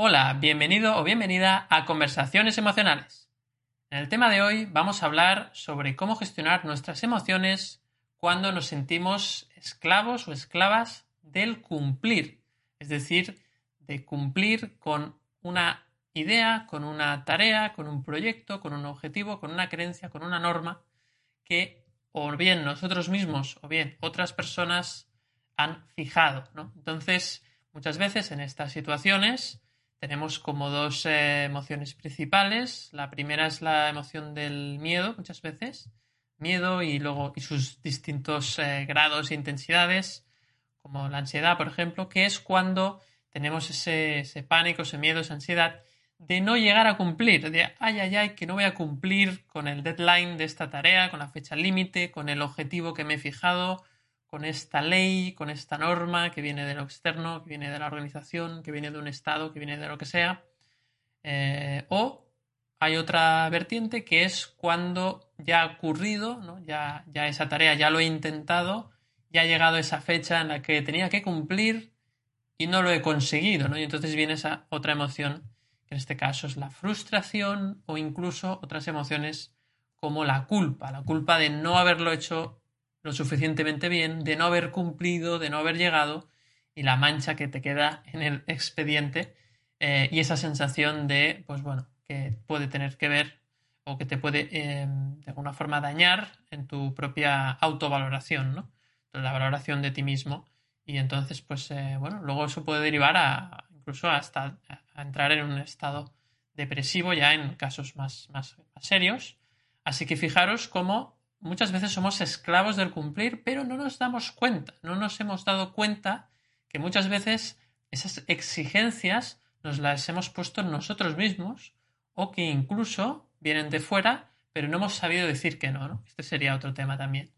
Hola, bienvenido o bienvenida a Conversaciones Emocionales. En el tema de hoy vamos a hablar sobre cómo gestionar nuestras emociones cuando nos sentimos esclavos o esclavas del cumplir, es decir, de cumplir con una idea, con una tarea, con un proyecto, con un objetivo, con una creencia, con una norma que o bien nosotros mismos o bien otras personas han fijado. Entonces, muchas veces en estas situaciones tenemos como dos eh, emociones principales. La primera es la emoción del miedo, muchas veces. Miedo y luego y sus distintos eh, grados e intensidades, como la ansiedad, por ejemplo, que es cuando tenemos ese, ese, pánico, ese miedo, esa ansiedad de no llegar a cumplir, de ay, ay, ay, que no voy a cumplir con el deadline de esta tarea, con la fecha límite, con el objetivo que me he fijado, con esta ley, con esta norma que viene de lo externo, que viene de la organización, que viene de un Estado, que viene de lo que sea. Eh, o hay otra vertiente que es cuando ya ha ocurrido, ¿no? ya, ya esa tarea ya lo he intentado, ya ha llegado esa fecha en la que tenía que cumplir y no lo he conseguido. ¿no? Y entonces viene esa otra emoción, que en este caso es la frustración o incluso otras emociones como la culpa, la culpa de no haberlo hecho lo suficientemente bien, de no haber cumplido, de no haber llegado y la mancha que te queda en el expediente eh, y esa sensación de, pues bueno, que puede tener que ver o que te puede em, de alguna forma dañar en tu propia autovaloración, ¿no? La valoración de ti mismo y entonces, pues eh, bueno, luego eso puede derivar a incluso hasta a entrar en un estado depresivo ya en casos más, más serios. Así que fijaros cómo muchas veces somos esclavos del cumplir, pero no nos damos cuenta, no nos hemos dado cuenta que muchas veces esas exigencias nos las hemos puesto nosotros mismos o que incluso vienen de fuera, pero no hemos sabido decir que no, ¿no? Este sería otro tema también.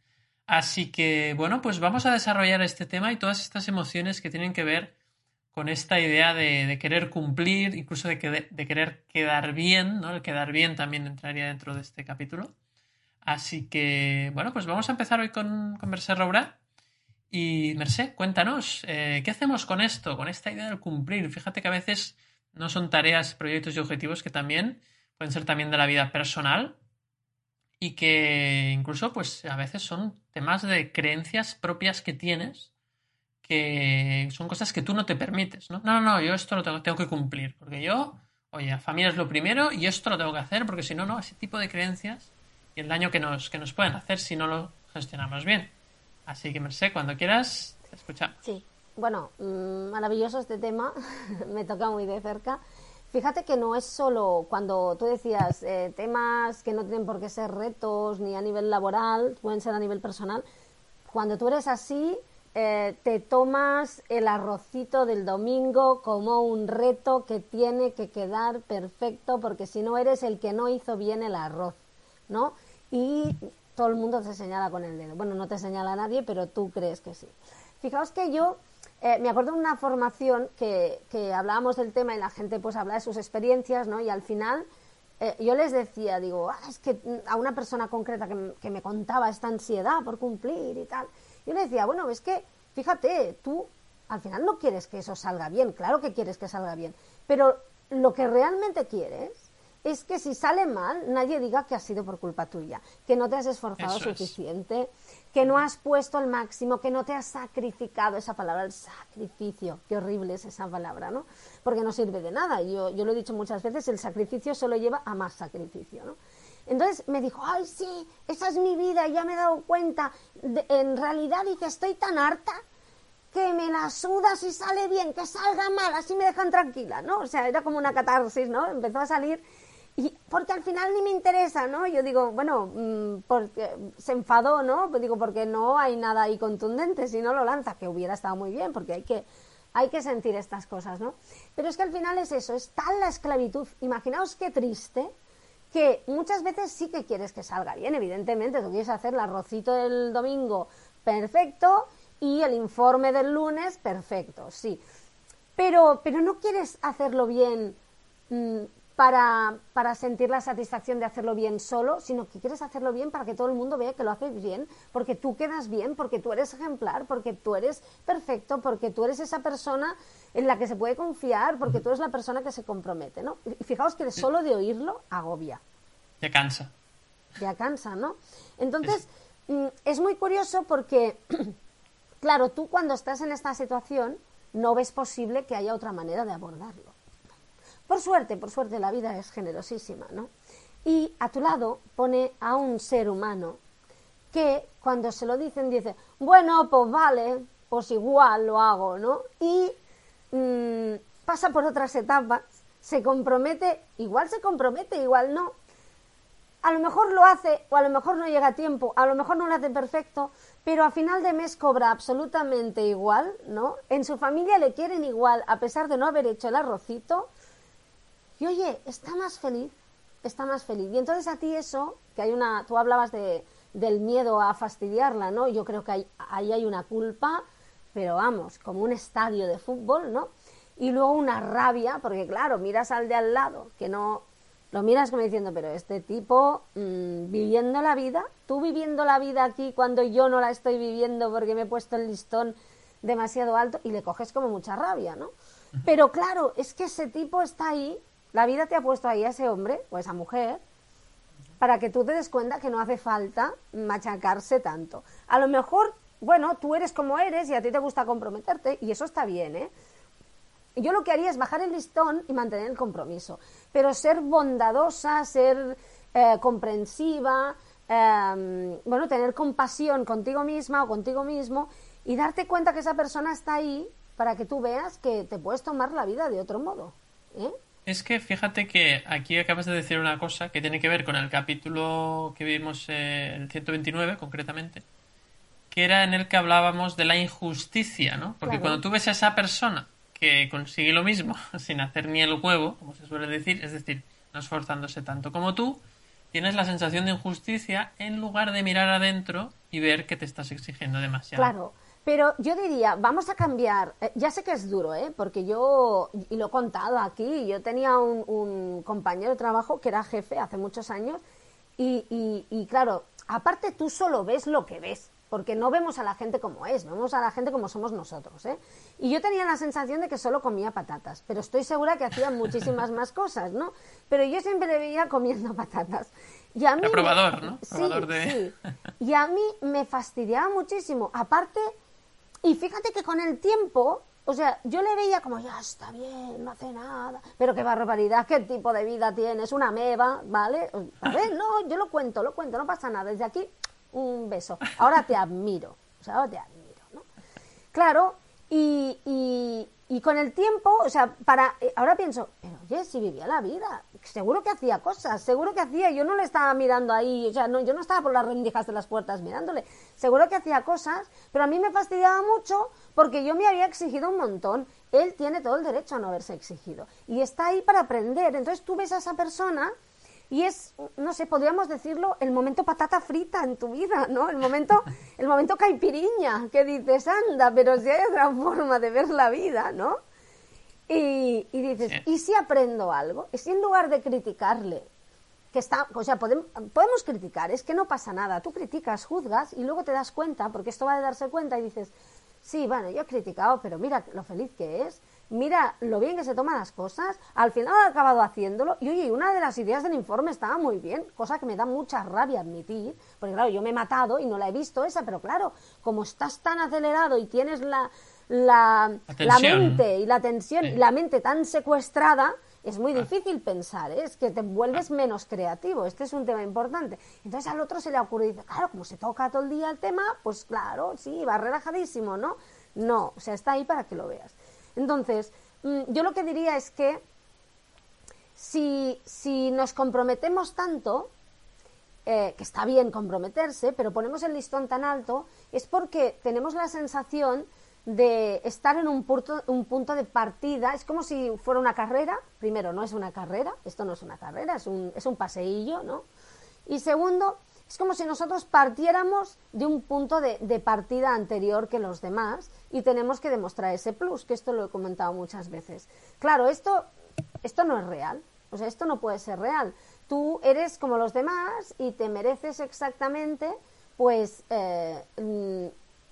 Así que, bueno, pues vamos a desarrollar este tema y todas estas emociones que tienen que ver con esta idea de, querer cumplir, incluso de, de, querer quedar bien, ¿no? El quedar bien también entraría dentro de este capítulo. Así que, bueno, pues vamos a empezar hoy con, con Merced. Y Merced, cuéntanos, eh, ¿qué hacemos con esto, con esta idea del cumplir? Fíjate que a veces no son tareas, proyectos y objetivos que también pueden ser también de la vida personal y que incluso pues a veces son temas de creencias propias que tienes que son cosas que tú no te permites, ¿no? No, no, no, yo esto lo tengo, tengo que cumplir porque yo, oye, familia es lo primero y esto lo tengo que hacer porque si no, no, ese tipo de creencias y el daño que nos, que nos pueden hacer si no lo gestionamos bien. Así que, Merced, cuando quieras, te escuchamos. Sí, bueno, mm, maravilloso este tema, me toca muy de cerca. Fíjate que no es solo cuando tú decías eh, temas que no tienen por qué ser retos ni a nivel laboral, pueden ser a nivel personal. Cuando tú eres así, eh, te tomas el arrocito del domingo como un reto que tiene que quedar perfecto porque si no eres el que no hizo bien el arroz. ¿No? Y todo el mundo te señala con el dedo. Bueno, no te señala nadie, pero tú crees que sí. Fijaos que yo eh, me acuerdo de una formación que, que, hablábamos del tema y la gente pues habla de sus experiencias, ¿no? Y al final eh, yo les decía, digo, ah, es que a una persona concreta que, que, me contaba esta ansiedad por cumplir y tal, yo le decía, bueno, es que, fíjate, tú al final no quieres que eso salga bien, claro que quieres que salga bien, pero lo que realmente quieres es que si sale mal, nadie diga que ha sido por culpa tuya, que no te has esforzado suficiente, que no has puesto el máximo, que no te has sacrificado, esa palabra, el sacrificio, qué horrible es esa palabra, ¿no? Porque no sirve de nada. Yo, yo lo he dicho muchas veces, el sacrificio solo lleva a más sacrificio, ¿no? Entonces me dijo, ay, sí, esa es mi vida, ya me he dado cuenta. en realidad dice, estoy tan harta que me la suda si sale bien, que salga mal, así me dejan tranquila, ¿no? O sea, era como una catarsis, ¿no? Empezó a salir y porque al final ni me interesa, ¿no? Yo digo, bueno, mm, porque se enfadó, ¿no? Pues digo, porque no hay nada ahí contundente, si no lo lanza, que hubiera estado muy bien, porque hay que hay que sentir estas cosas, ¿no? Pero es que al final es eso, es tal la esclavitud. Imaginaos qué triste que muchas veces sí que quieres que salga bien, evidentemente, tú quieres hacer el arrocito del domingo perfecto y el informe del lunes perfecto, sí. Pero, pero no quieres hacerlo bien mm, para, para, sentir la satisfacción de hacerlo bien solo, sino que quieres hacerlo bien para que todo el mundo vea que lo haces bien, porque tú quedas bien, porque tú eres ejemplar, porque tú eres perfecto, porque tú eres esa persona en la que se puede confiar, porque tú eres la persona que se compromete, ¿no? Y fijaos que solo de oírlo agobia. Ya cansa. Ya cansa, ¿no? Entonces, mm, es muy curioso porque, claro, tú cuando estás en esta situación no ves posible que haya otra manera de abordarlo. Por suerte, por suerte, la vida es generosísima, ¿no? Y a tu lado pone a un ser humano que cuando se lo dicen dice, bueno, pues vale, pues igual lo hago, ¿no? Y mm, pasa por otras etapas, se compromete, igual se compromete, igual no. A lo mejor lo hace o a lo mejor no llega a tiempo, a lo mejor no lo hace perfecto, pero a final de mes cobra absolutamente igual, ¿no? En su familia le quieren igual a pesar de no haber hecho el arrocito y oye, está más feliz, está más feliz. Y entonces a ti eso, que hay una, tú hablabas de, del miedo a fastidiarla, ¿no? Yo creo que ahí, ahí hay una culpa, pero vamos, como un estadio de fútbol, ¿no? Y luego una rabia, porque claro, miras al de al lado, que no, lo miras como diciendo, pero este tipo mmm, viviendo la vida, tú viviendo la vida aquí cuando yo no la estoy viviendo porque me he puesto el listón demasiado alto y le coges como mucha rabia, ¿no? Pero claro, es que ese tipo está ahí la vida te ha puesto ahí a ese hombre o a esa mujer para que tú te des cuenta que no hace falta machacarse tanto. A lo mejor, bueno, tú eres como eres y a ti te gusta comprometerte y eso está bien, ¿eh? Yo lo que haría es bajar el listón y mantener el compromiso, pero ser bondadosa, ser eh, comprensiva, eh, bueno, tener compasión contigo misma o contigo mismo y darte cuenta que esa persona está ahí para que tú veas que te puedes tomar la vida de otro modo. ¿eh? Es que fíjate que aquí acabas de decir una cosa que tiene que ver con el capítulo que vimos, eh, el 129 concretamente, que era en el que hablábamos de la injusticia, ¿no? Porque Claro. cuando tú ves a esa persona que consigue lo mismo sin hacer ni el huevo, como se suele decir, es decir, no esforzándose tanto como tú, tienes la sensación de injusticia en lugar de mirar adentro y ver que te estás exigiendo demasiado. Claro, pero yo diría, vamos a cambiar, eh, ya sé que es duro, ¿eh? porque yo, y lo he contado aquí, yo tenía un, un compañero de trabajo que era jefe hace muchos años y, y, y claro, aparte tú solo ves lo que ves, porque no vemos a la gente como es, vemos a la gente como somos nosotros. ¿eh? Y yo tenía la sensación de que solo comía patatas, pero estoy segura que hacía muchísimas más cosas, ¿no? Pero yo siempre le veía comiendo patatas. Y a mí me- probador, ¿no? Sí, Probador de- sí. Y a mí me fastidiaba muchísimo. Aparte, y fíjate que con el tiempo, o sea, yo le veía como, ya está bien, no hace nada, pero qué barbaridad, qué tipo de vida tienes, una meba, ¿vale? A ver, no, yo lo cuento, lo cuento, no pasa nada. Desde aquí, un beso. Ahora te admiro, o sea, ahora te admiro, ¿no? Claro, y, y, y con el tiempo, o sea, para eh, ahora pienso, pero oye, si vivía la vida, seguro que hacía cosas, seguro que hacía, yo no le estaba mirando ahí, o sea, no, yo no estaba por las rendijas de las puertas mirándole, seguro que hacía cosas, pero a mí me fastidiaba mucho porque yo me había exigido un montón. Él tiene todo el derecho a no haberse exigido y está ahí para aprender. Entonces tú ves a esa persona y es, no sé, podríamos decirlo, el momento patata frita en tu vida, ¿no? El momento, el momento caipiriña, que dices, anda, pero si hay otra forma de ver la vida, ¿no? Y, y dices, Sí. ¿y si aprendo algo? Y si en lugar de criticarle, que está, o sea, podem- podemos criticar, es que no pasa nada, tú criticas, juzgas y luego te das cuenta, porque esto va de darse cuenta y dices, sí, bueno, yo he criticado, pero mira lo feliz que es, mira lo bien que se toman las cosas, al final ha acabado haciéndolo y oye, una de las ideas del informe estaba muy bien, cosa que me da mucha rabia admitir, porque claro, yo me he matado y no la he visto esa, pero claro, como estás tan acelerado y tienes la, la, La mente y la tensión Sí. y la mente tan secuestrada, es muy difícil pensar, ¿eh? es que te vuelves menos creativo. Este es un tema importante. Entonces al otro se le ocurre y dice, claro, como se toca todo el día el tema, pues claro, sí, va relajadísimo, ¿no? No, o sea, está ahí para que lo veas. Entonces, mm, yo lo que diría es que si, si nos comprometemos tanto, eh, que está bien comprometerse, pero ponemos el listón tan alto, es porque tenemos la sensación de estar en un punto, un punto de partida. Es como si fuera una carrera. Primero, no es una carrera, esto no es una carrera, es un, es un paseillo, ¿no? Y segundo, es como si nosotros partiéramos de un punto de, partida anterior que los demás y tenemos que demostrar ese plus, que esto lo he comentado muchas veces. Claro, esto, esto no es real, o sea, esto no puede ser real. Tú eres como los demás y te mereces exactamente, pues, eh,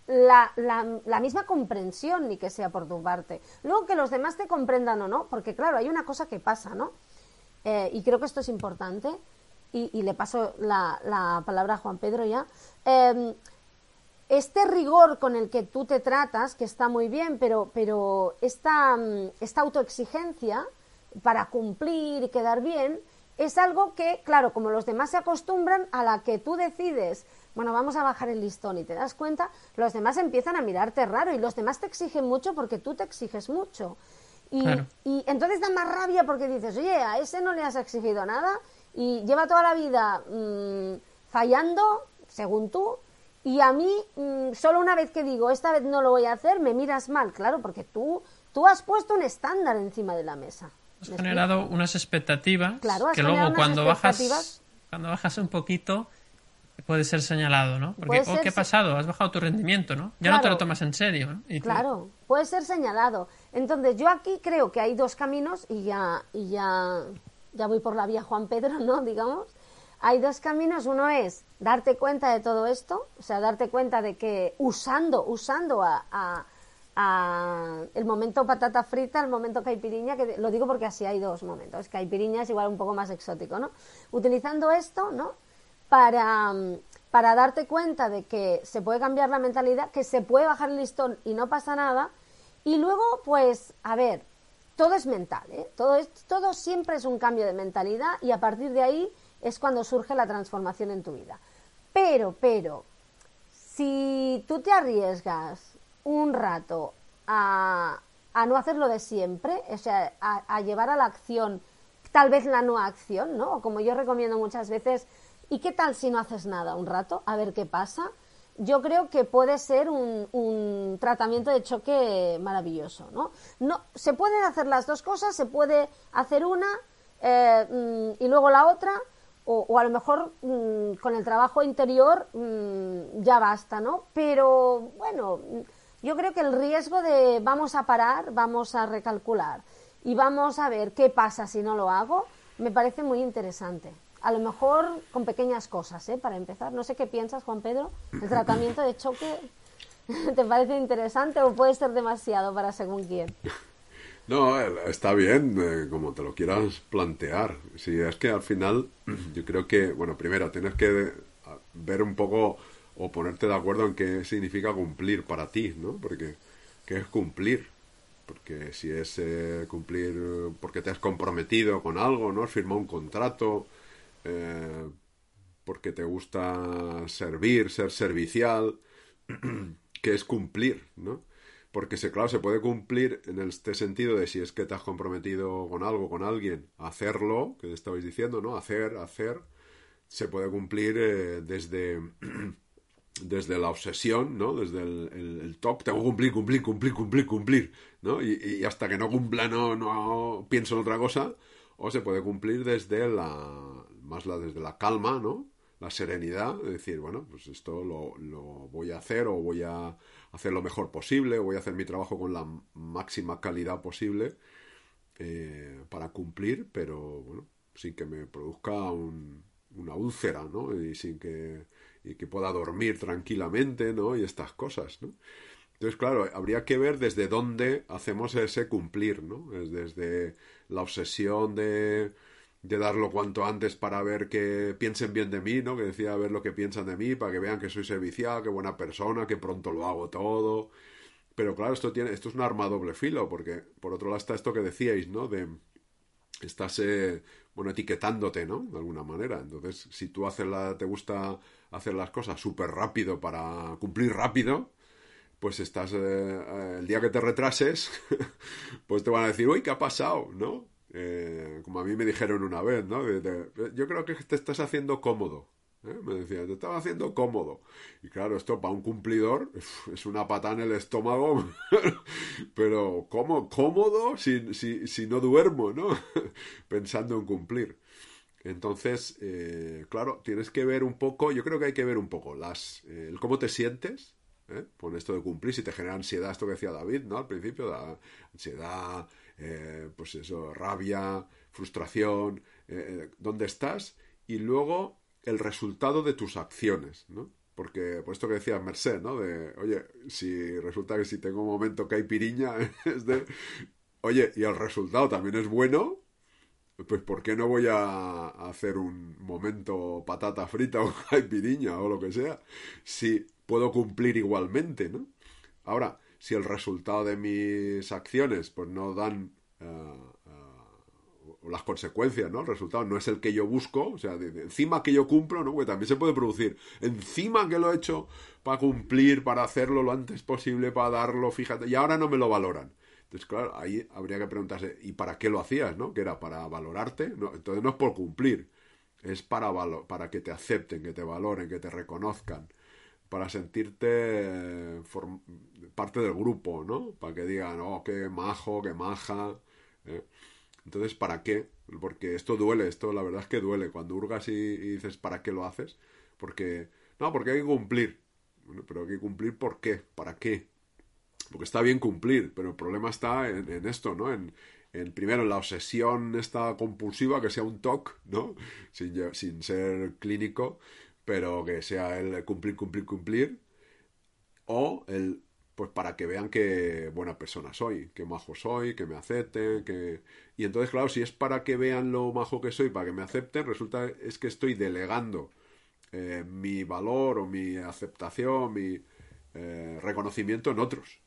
la, la, misma comprensión, ni que sea por tu parte. Luego que los demás te comprendan o no, porque claro, hay una cosa que pasa, ¿no? Eh, y creo que esto es importante, y, le paso la, la, palabra a Juan Pedro ya. Em, este rigor con el que tú te tratas, que está muy bien, pero, pero esta, mm, esta autoexigencia para cumplir y quedar bien, es algo que, claro, como los demás se acostumbran, a la que tú decides bueno, vamos a bajar el listón y te das cuenta, los demás empiezan a mirarte raro y los demás te exigen mucho porque tú te exiges mucho. Y, y entonces da más rabia porque dices, oye, a ese no le has exigido nada y lleva toda la vida mm, fallando, según tú, y a mí, mm, solo una vez que digo, esta vez no lo voy a hacer, me miras mal, claro, porque tú, tú has puesto un estándar encima de la mesa. Has generado unas expectativas que luego cuando bajas, cuando bajas un poquito puede ser señalado, ¿no? Porque, oh, ¿qué ha pasado? Has bajado tu rendimiento, ¿no? Ya no te lo tomas en serio. claro, puede ser señalado. Entonces, yo aquí creo que hay dos caminos y ya, y ya, ya voy por la vía Juan Pedro, ¿no? Digamos. Hay dos caminos. Uno es darte cuenta de todo esto, o sea, darte cuenta de que usando, usando a, el momento patata frita, el momento caipiriña, que lo digo porque así hay dos momentos. Caipiriña es igual un poco más exótico, ¿no? Utilizando esto, ¿no? para, para darte cuenta de que se puede cambiar la mentalidad, que se puede bajar el listón y no pasa nada. Y luego, pues, a ver, todo es mental, ¿eh? Todo, es, todo siempre es un cambio de mentalidad y a partir de ahí es cuando surge la transformación en tu vida. Pero, pero, si tú te arriesgas un rato a, a no hacerlo de siempre, o sea, a, a, llevar a la acción tal vez la no acción, ¿no? Como yo recomiendo muchas veces, ¿Y qué tal si no haces nada un rato? A ver qué pasa. Yo creo que puede ser un, tratamiento de choque maravilloso, ¿no? ¿no? Se pueden hacer las dos cosas, se puede hacer una eh, mm, y luego la otra, o, a lo mejor mm, con el trabajo interior mm, ya basta, ¿no? Pero bueno, yo creo que el riesgo de vamos a parar, vamos a recalcular y vamos a ver qué pasa si no lo hago, me parece muy interesante a lo mejor con pequeñas cosas, ¿eh? Para empezar. No sé qué piensas, Juan Pedro. ¿El tratamiento de choque te parece interesante o puede ser demasiado para según quién? No, está bien, eh, como te lo quieras plantear. Sí, es que al final yo creo que, bueno, primero tienes que ver un poco o ponerte de acuerdo en qué significa cumplir para ti, ¿no? Porque, ¿qué es cumplir? Porque si es eh, cumplir porque te has comprometido con algo, ¿no? Has firmado un contrato, eh, porque te gusta servir, ser servicial, que es cumplir, ¿no? Porque se, claro, se puede cumplir en este sentido de si es que te has comprometido con algo, con alguien, hacerlo, que estabais diciendo, ¿no? Hacer, hacer, se puede cumplir eh, desde, desde la obsesión, ¿no? Desde el, el, top, tengo que cumplir, cumplir, cumplir, cumplir, cumplir, ¿no? Y, y, hasta que no cumpla no, no pienso en otra cosa, o se puede cumplir desde la, más la desde la calma, ¿no? La serenidad, de decir, bueno, pues esto lo, lo voy a hacer o voy a hacer lo mejor posible, voy a hacer mi trabajo con la máxima calidad posible eh, para cumplir, pero bueno, sin que me produzca una úlcera, ¿no? Y sin que, y que pueda dormir tranquilamente, ¿no? Y estas cosas, ¿no? Entonces, claro, habría que ver desde dónde hacemos ese cumplir, ¿no? Es desde la obsesión de de darlo cuanto antes para ver que piensen bien de mí, ¿no? Que decía ver lo que piensan de mí, para que vean que soy servicial, que buena persona, que pronto lo hago todo. Pero claro, esto tiene, esto es un arma doble filo, porque por otro lado está esto que decíais, ¿no? De estás eh, bueno etiquetándote, ¿no? De alguna manera. Entonces, si tú haces la, te gusta hacer las cosas súper rápido para cumplir rápido, pues estás eh, eh, el día que te retrases, pues te van a decir, uy, ¿qué ha pasado? ¿No? Eh, como a mí me dijeron una vez, ¿no? yo creo que te estás haciendo cómodo. ¿eh? Me decía, te estaba haciendo cómodo. Y claro, esto para un cumplidor es una patada en el estómago, pero ¿cómo? ¿Cómodo si, si, si no duermo, ¿no? Pensando en cumplir. Entonces, eh, claro, tienes que ver un poco, yo creo que hay que ver un poco las, eh, el cómo te sientes, con esto de cumplir, si te genera ansiedad, esto que decía David, ¿no? Al principio, da ansiedad, pues eso, rabia, frustración, dónde estás, y luego el resultado de tus acciones, ¿no? Porque, por esto que decía Merced, ¿no? De, oye, si resulta que si tengo un momento que hay piriña, es de, oye, y el resultado también es bueno, pues ¿por qué no voy a hacer un momento patata frita o piriña o lo que sea? Si puedo cumplir igualmente, ¿no? Ahora, si el resultado de mis acciones pues no dan uh, las consecuencias, ¿no? El resultado no es el que yo busco, o sea, encima que yo cumplo, ¿no? Porque también se puede producir, encima que lo he hecho para cumplir, para hacerlo lo antes posible, para darlo, fíjate, y ahora no me lo valoran. Entonces, claro, ahí habría que preguntarse, ¿y para qué lo hacías, no? Que era para valorarte, no, entonces no es por cumplir, es para, para que te acepten, que te valoren, que te reconozcan, para sentirte eh, parte del grupo, ¿no? Para que digan, oh, qué majo, qué maja. ¿eh? Entonces, ¿para qué? Porque esto duele, esto la verdad es que duele. Cuando hurgas y, dices, ¿para qué lo haces? Porque, no, porque hay que cumplir. Bueno, pero hay que cumplir ¿por qué? ¿Para qué? Porque está bien cumplir, pero el problema está en, esto, ¿no? En, en, primero, en la obsesión esta compulsiva, que sea un TOC, ¿no? Sin, sin ser clínico, pero que sea el cumplir, cumplir, cumplir. O el pues para que vean qué buena persona soy, qué majo soy, que me acepten, que... Y entonces, claro, si es para que vean lo majo que soy, para que me acepten, resulta es que estoy delegando eh, mi valor o mi aceptación, mi eh, reconocimiento en otros.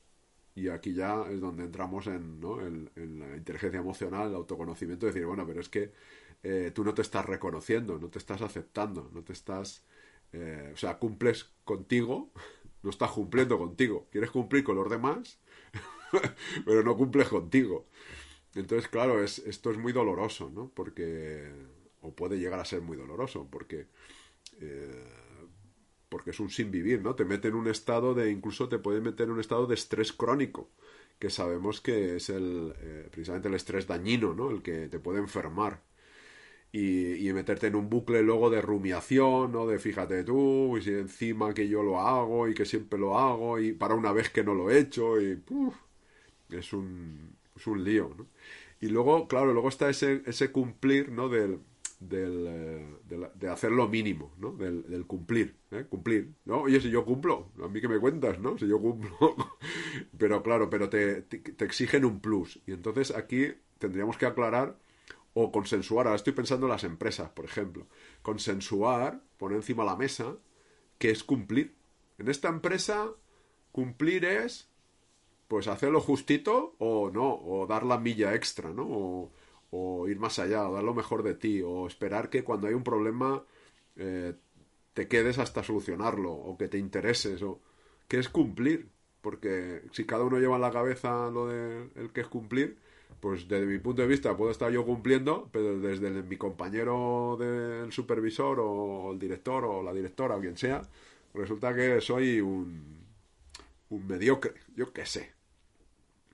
Y aquí ya es donde entramos en, ¿no? en, la inteligencia emocional, el autoconocimiento, decir, bueno, pero es que eh, tú no te estás reconociendo, no te estás aceptando, no te estás... o sea, cumples contigo no estás cumpliendo contigo. Quieres cumplir con los demás, pero no cumples contigo. Entonces, claro, es, esto es muy doloroso, ¿no? Porque, o puede llegar a ser muy doloroso, porque, eh, porque es un sin vivir, ¿no? Te mete en un estado de, incluso te puede meter en un estado de estrés crónico, que sabemos que es el, eh, precisamente el estrés dañino, ¿no? El que te puede enfermar y, meterte en un bucle luego de rumiación, ¿no? De fíjate tú, y si encima que yo lo hago y que siempre lo hago y para una vez que no lo he hecho y es un, es un lío, ¿no? Y luego, claro, luego está ese, ese cumplir, ¿no? Del, del, eh, de, hacer lo mínimo, ¿no? Del, del cumplir, ¿eh? Cumplir, ¿no? Oye, si yo cumplo, a mí que me cuentas, ¿no? Si yo cumplo. pero claro, pero te, te exigen un plus. Y entonces aquí tendríamos que aclarar o consensuar, ahora estoy pensando en las empresas, por ejemplo, consensuar, poner encima la mesa, que es cumplir. En esta empresa, cumplir es, pues, hacerlo justito o no, o dar la milla extra, ¿no? O, o ir más allá, o dar lo mejor de ti, o esperar que cuando hay un problema eh, te quedes hasta solucionarlo, o que te intereses, o que es cumplir. Porque si cada uno lleva en la cabeza lo de el que es cumplir, pues desde mi punto de vista puedo estar yo cumpliendo, pero desde mi compañero del supervisor o el director o la directora o quien sea, resulta que soy un, un mediocre, yo qué sé,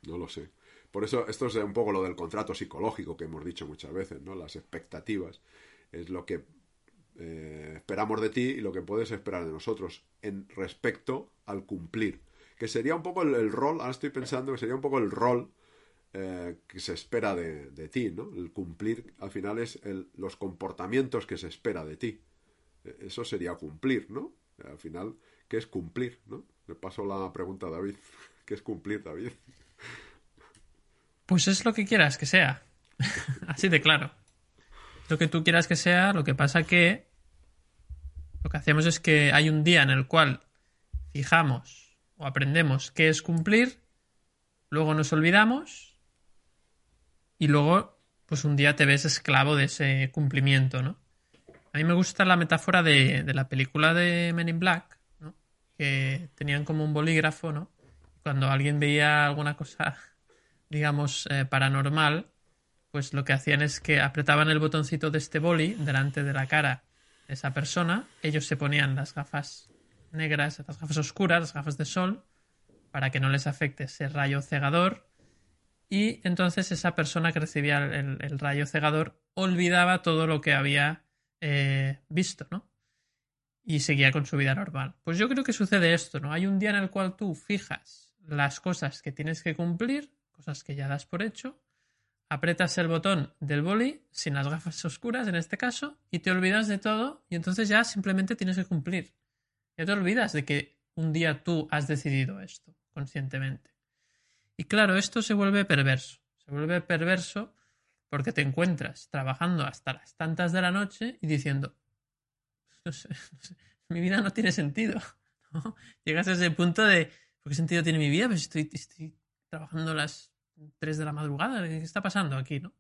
no lo sé. Por eso esto es un poco lo del contrato psicológico que hemos dicho muchas veces, ¿no? Las expectativas es lo que eh, esperamos de ti y lo que puedes esperar de nosotros en respecto al cumplir. Que sería un poco el, el rol, ahora estoy pensando que sería un poco el rol eh, que se espera de, ti, ¿no? El cumplir al final es los comportamientos que se espera de ti. E, eso sería cumplir, ¿no? Al final, ¿qué es cumplir, no? Le paso la pregunta a David. ¿Qué es cumplir, David? Pues es lo que quieras que sea. Así de claro. Lo que tú quieras que sea, lo que pasa que lo que hacemos es que hay un día en el cual fijamos o aprendemos qué es cumplir, luego nos olvidamos y luego, pues un día te ves esclavo de ese cumplimiento, ¿no? A mí me gusta la metáfora de, la película de Men in Black, ¿no? Que tenían como un bolígrafo, ¿no? Cuando alguien veía alguna cosa, digamos, eh, paranormal, pues lo que hacían es que apretaban el botoncito de este boli delante de la cara esa persona, ellos se ponían las gafas negras, las gafas oscuras, las gafas de sol, para que no les afecte ese rayo cegador. Y entonces esa persona que recibía el, rayo cegador olvidaba todo lo que había eh, visto, ¿no? Y seguía con su vida normal. Pues yo creo que sucede esto, ¿no? Hay un día en el cual tú fijas las cosas que tienes que cumplir, cosas que ya das por hecho, apretas el botón del boli, sin las gafas oscuras en este caso, y te olvidas de todo, y entonces ya simplemente tienes que cumplir. Ya te olvidas de que un día tú has decidido esto conscientemente. Y claro, esto se vuelve perverso. Se vuelve perverso porque te encuentras trabajando hasta las tantas de la noche y diciendo, no sé, mi vida no tiene sentido. Llegas a ese punto de, ¿por qué sentido tiene mi vida? Pues estoy, estoy trabajando las 3 de la madrugada, ¿qué está pasando aquí? ¿no?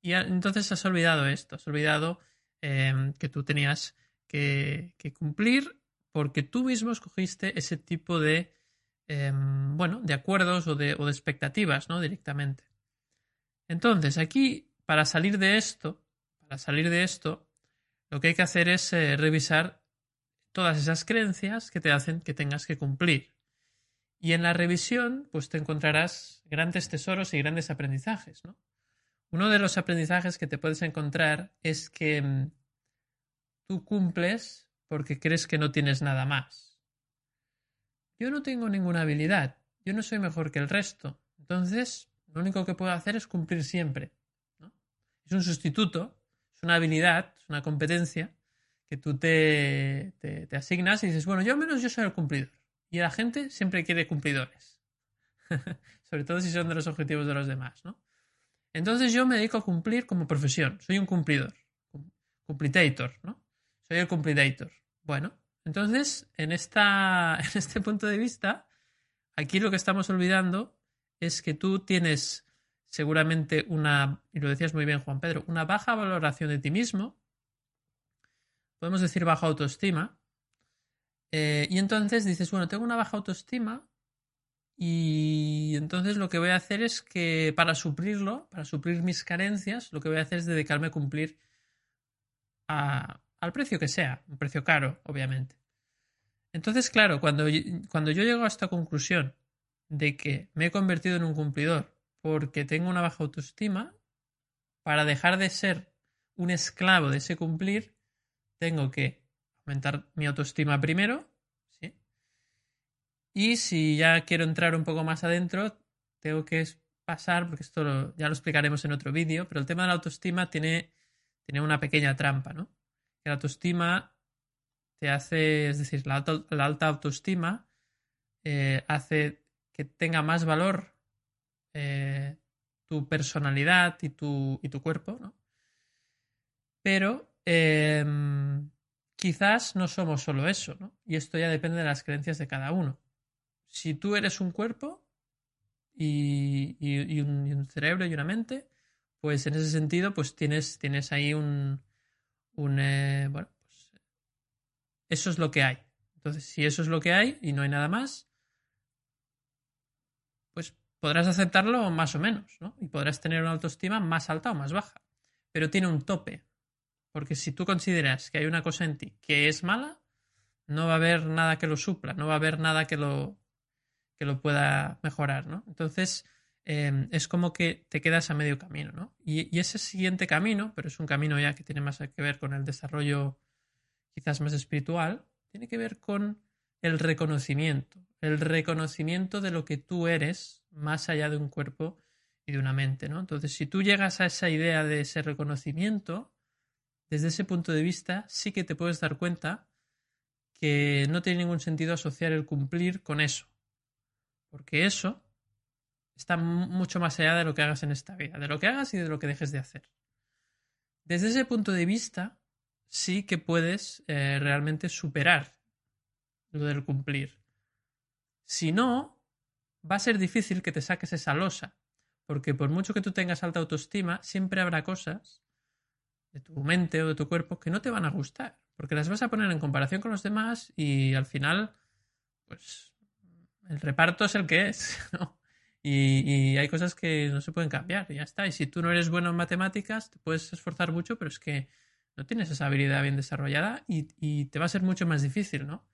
Y entonces has olvidado esto, has olvidado em, que tú tenías que, cumplir porque tú mismo escogiste ese tipo de, em, bueno, de acuerdos o de, o de expectativas, ¿no? Directamente. Entonces, aquí, para salir de esto, para salir de esto, lo que hay que hacer es eh, revisar todas esas creencias que te hacen que tengas que cumplir. Y en la revisión, pues te encontrarás grandes tesoros y grandes aprendizajes, ¿no? Uno de los aprendizajes que te puedes encontrar es que mm, tú cumples porque crees que no tienes nada más. Yo no tengo ninguna habilidad, yo no soy mejor que el resto, entonces lo único que puedo hacer es cumplir siempre. ¿no? Es un sustituto, es una habilidad, es una competencia que tú te, te, asignas y dices, bueno, yo al menos yo soy el cumplidor. Y la gente siempre quiere cumplidores. Sobre todo si son de los objetivos de los demás, ¿no? Entonces yo me dedico a cumplir como profesión. Soy un cumplidor. Cumplitator, ¿no? Soy el cumplidator. Bueno, entonces, en, esta, en este punto de vista, aquí lo que estamos olvidando es que tú tienes seguramente una, y lo decías muy bien Juan Pedro, una baja valoración de ti mismo, podemos decir baja autoestima, eh, y entonces dices, bueno, tengo una baja autoestima y entonces lo que voy a hacer es que para suplirlo, para suplir mis carencias, lo que voy a hacer es dedicarme a cumplir al precio que sea, un precio caro, obviamente. Entonces, claro, cuando, cuando yo llego a esta conclusión de que me he convertido en un cumplidor porque tengo una baja autoestima, para dejar de ser un esclavo de ese cumplir, tengo que aumentar mi autoestima primero, ¿sí? Y si ya quiero entrar un poco más adentro, tengo que pasar, porque esto ya lo explicaremos en otro vídeo, pero el tema de la autoestima tiene, tiene una pequeña trampa, ¿no? La autoestima te hace, es decir, la, alta autoestima eh, hace que tenga más valor eh, tu personalidad y tu, y tu cuerpo, ¿no? Pero em, quizás no somos solo eso, ¿no? Y esto ya depende de las creencias de cada uno. Si tú eres un cuerpo y, un, cerebro y una mente, pues en ese sentido, pues tienes, tienes ahí un, un eh, bueno, pues eso es lo que hay. Entonces, si eso es lo que hay y no hay nada más, pues podrás aceptarlo más o menos, ¿no? Y podrás tener una autoestima más alta o más baja. Pero tiene un tope. Porque si tú consideras que hay una cosa en ti que es mala, no va a haber nada que lo supla, no va a haber nada que lo, que lo pueda mejorar, ¿no? Entonces, em, es como que te quedas a medio camino, ¿no? Y, y, ese siguiente camino, pero es un camino ya que tiene más que ver con el desarrollo quizás más espiritual, tiene que ver con el reconocimiento, el reconocimiento de lo que tú eres más allá de un cuerpo y de una mente, ¿no? Entonces, si tú llegas a esa idea de ese reconocimiento, desde ese punto de vista sí que te puedes dar cuenta que no tiene ningún sentido asociar el cumplir con eso. Porque eso está mucho más allá de lo que hagas en esta vida, de lo que hagas y de lo que dejes de hacer. Desde ese punto de vista, sí que puedes eh, realmente superar lo del cumplir. Si no, va a ser difícil que te saques esa losa, porque por mucho que tú tengas alta autoestima, siempre habrá cosas de tu mente o de tu cuerpo que no te van a gustar, porque las vas a poner en comparación con los demás y al final, pues el reparto es el que es, ¿no? Y, hay cosas que no se pueden cambiar, y ya está. Y si tú no eres bueno en matemáticas, te puedes esforzar mucho, pero es que no tienes esa habilidad bien desarrollada y, te va a ser mucho más difícil, ¿no?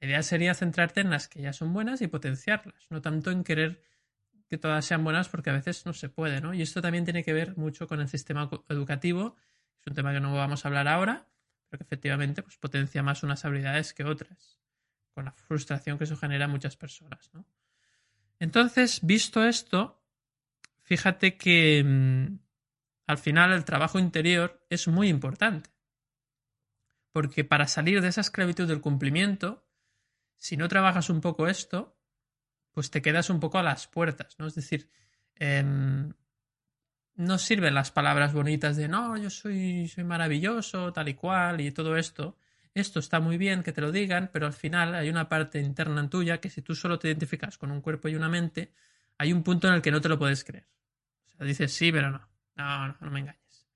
La idea sería centrarte en las que ya son buenas y potenciarlas, no tanto en querer que todas sean buenas porque a veces no se puede, ¿no? Y esto también tiene que ver mucho con el sistema educativo, es un tema que no vamos a hablar ahora, pero que efectivamente pues, potencia más unas habilidades que otras, con la frustración que eso genera a muchas personas, ¿no? Entonces, visto esto, fíjate que mm, al final el trabajo interior es muy importante. Porque para salir de esa esclavitud del cumplimiento, si no trabajas un poco esto, pues te quedas un poco a las puertas, ¿no? Es decir, em, no sirven las palabras bonitas de no, yo soy, soy maravilloso, tal y cual, y todo esto. Esto está muy bien que te lo digan, pero al final hay una parte interna en tuya que si tú solo te identificas con un cuerpo y una mente, hay un punto en el que no te lo puedes creer. O sea, dices sí, pero no. No, no, no me engañes.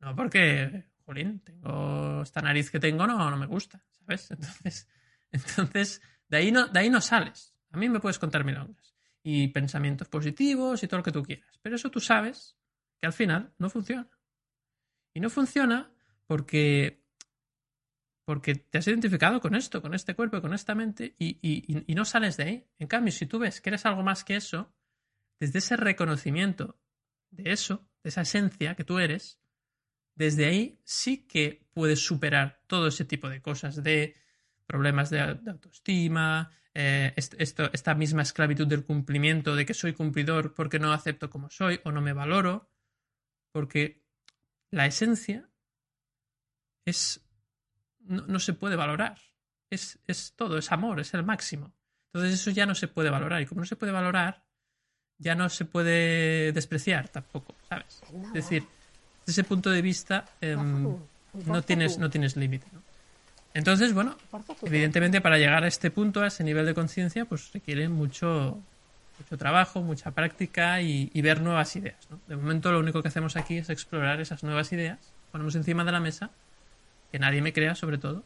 No, porque, jolín, tengo esta nariz que tengo, no, no me gusta, ¿sabes? Entonces, entonces de, ahí no, de ahí no sales. A mí me puedes contar milongas. Y pensamientos positivos y todo lo que tú quieras. Pero eso tú sabes que al final no funciona. Y no funciona porque porque te has identificado con esto, con este cuerpo, con esta mente y, no sales de ahí. En cambio, si tú ves que eres algo más que eso, desde ese reconocimiento de eso, de esa esencia que tú eres, desde ahí sí que puedes superar todo ese tipo de cosas, de problemas de, autoestima, eh, esta misma esclavitud del cumplimiento, de que soy cumplidor porque no acepto como soy o no me valoro, porque la esencia es no, se puede valorar. Es, es, todo, es amor, es el máximo. Entonces eso ya no se puede valorar. Y como no se puede valorar, ya no se puede despreciar tampoco, ¿sabes? Es decir, desde ese punto de vista em, no tienes, no tienes límite. ¿no? Entonces, bueno, evidentemente para llegar a este punto, a ese nivel de conciencia, pues requiere mucho, mucho trabajo, mucha práctica y, y, ver nuevas ideas. ¿no? De momento lo único que hacemos aquí es explorar esas nuevas ideas, ponemos encima de la mesa que nadie me crea sobre todo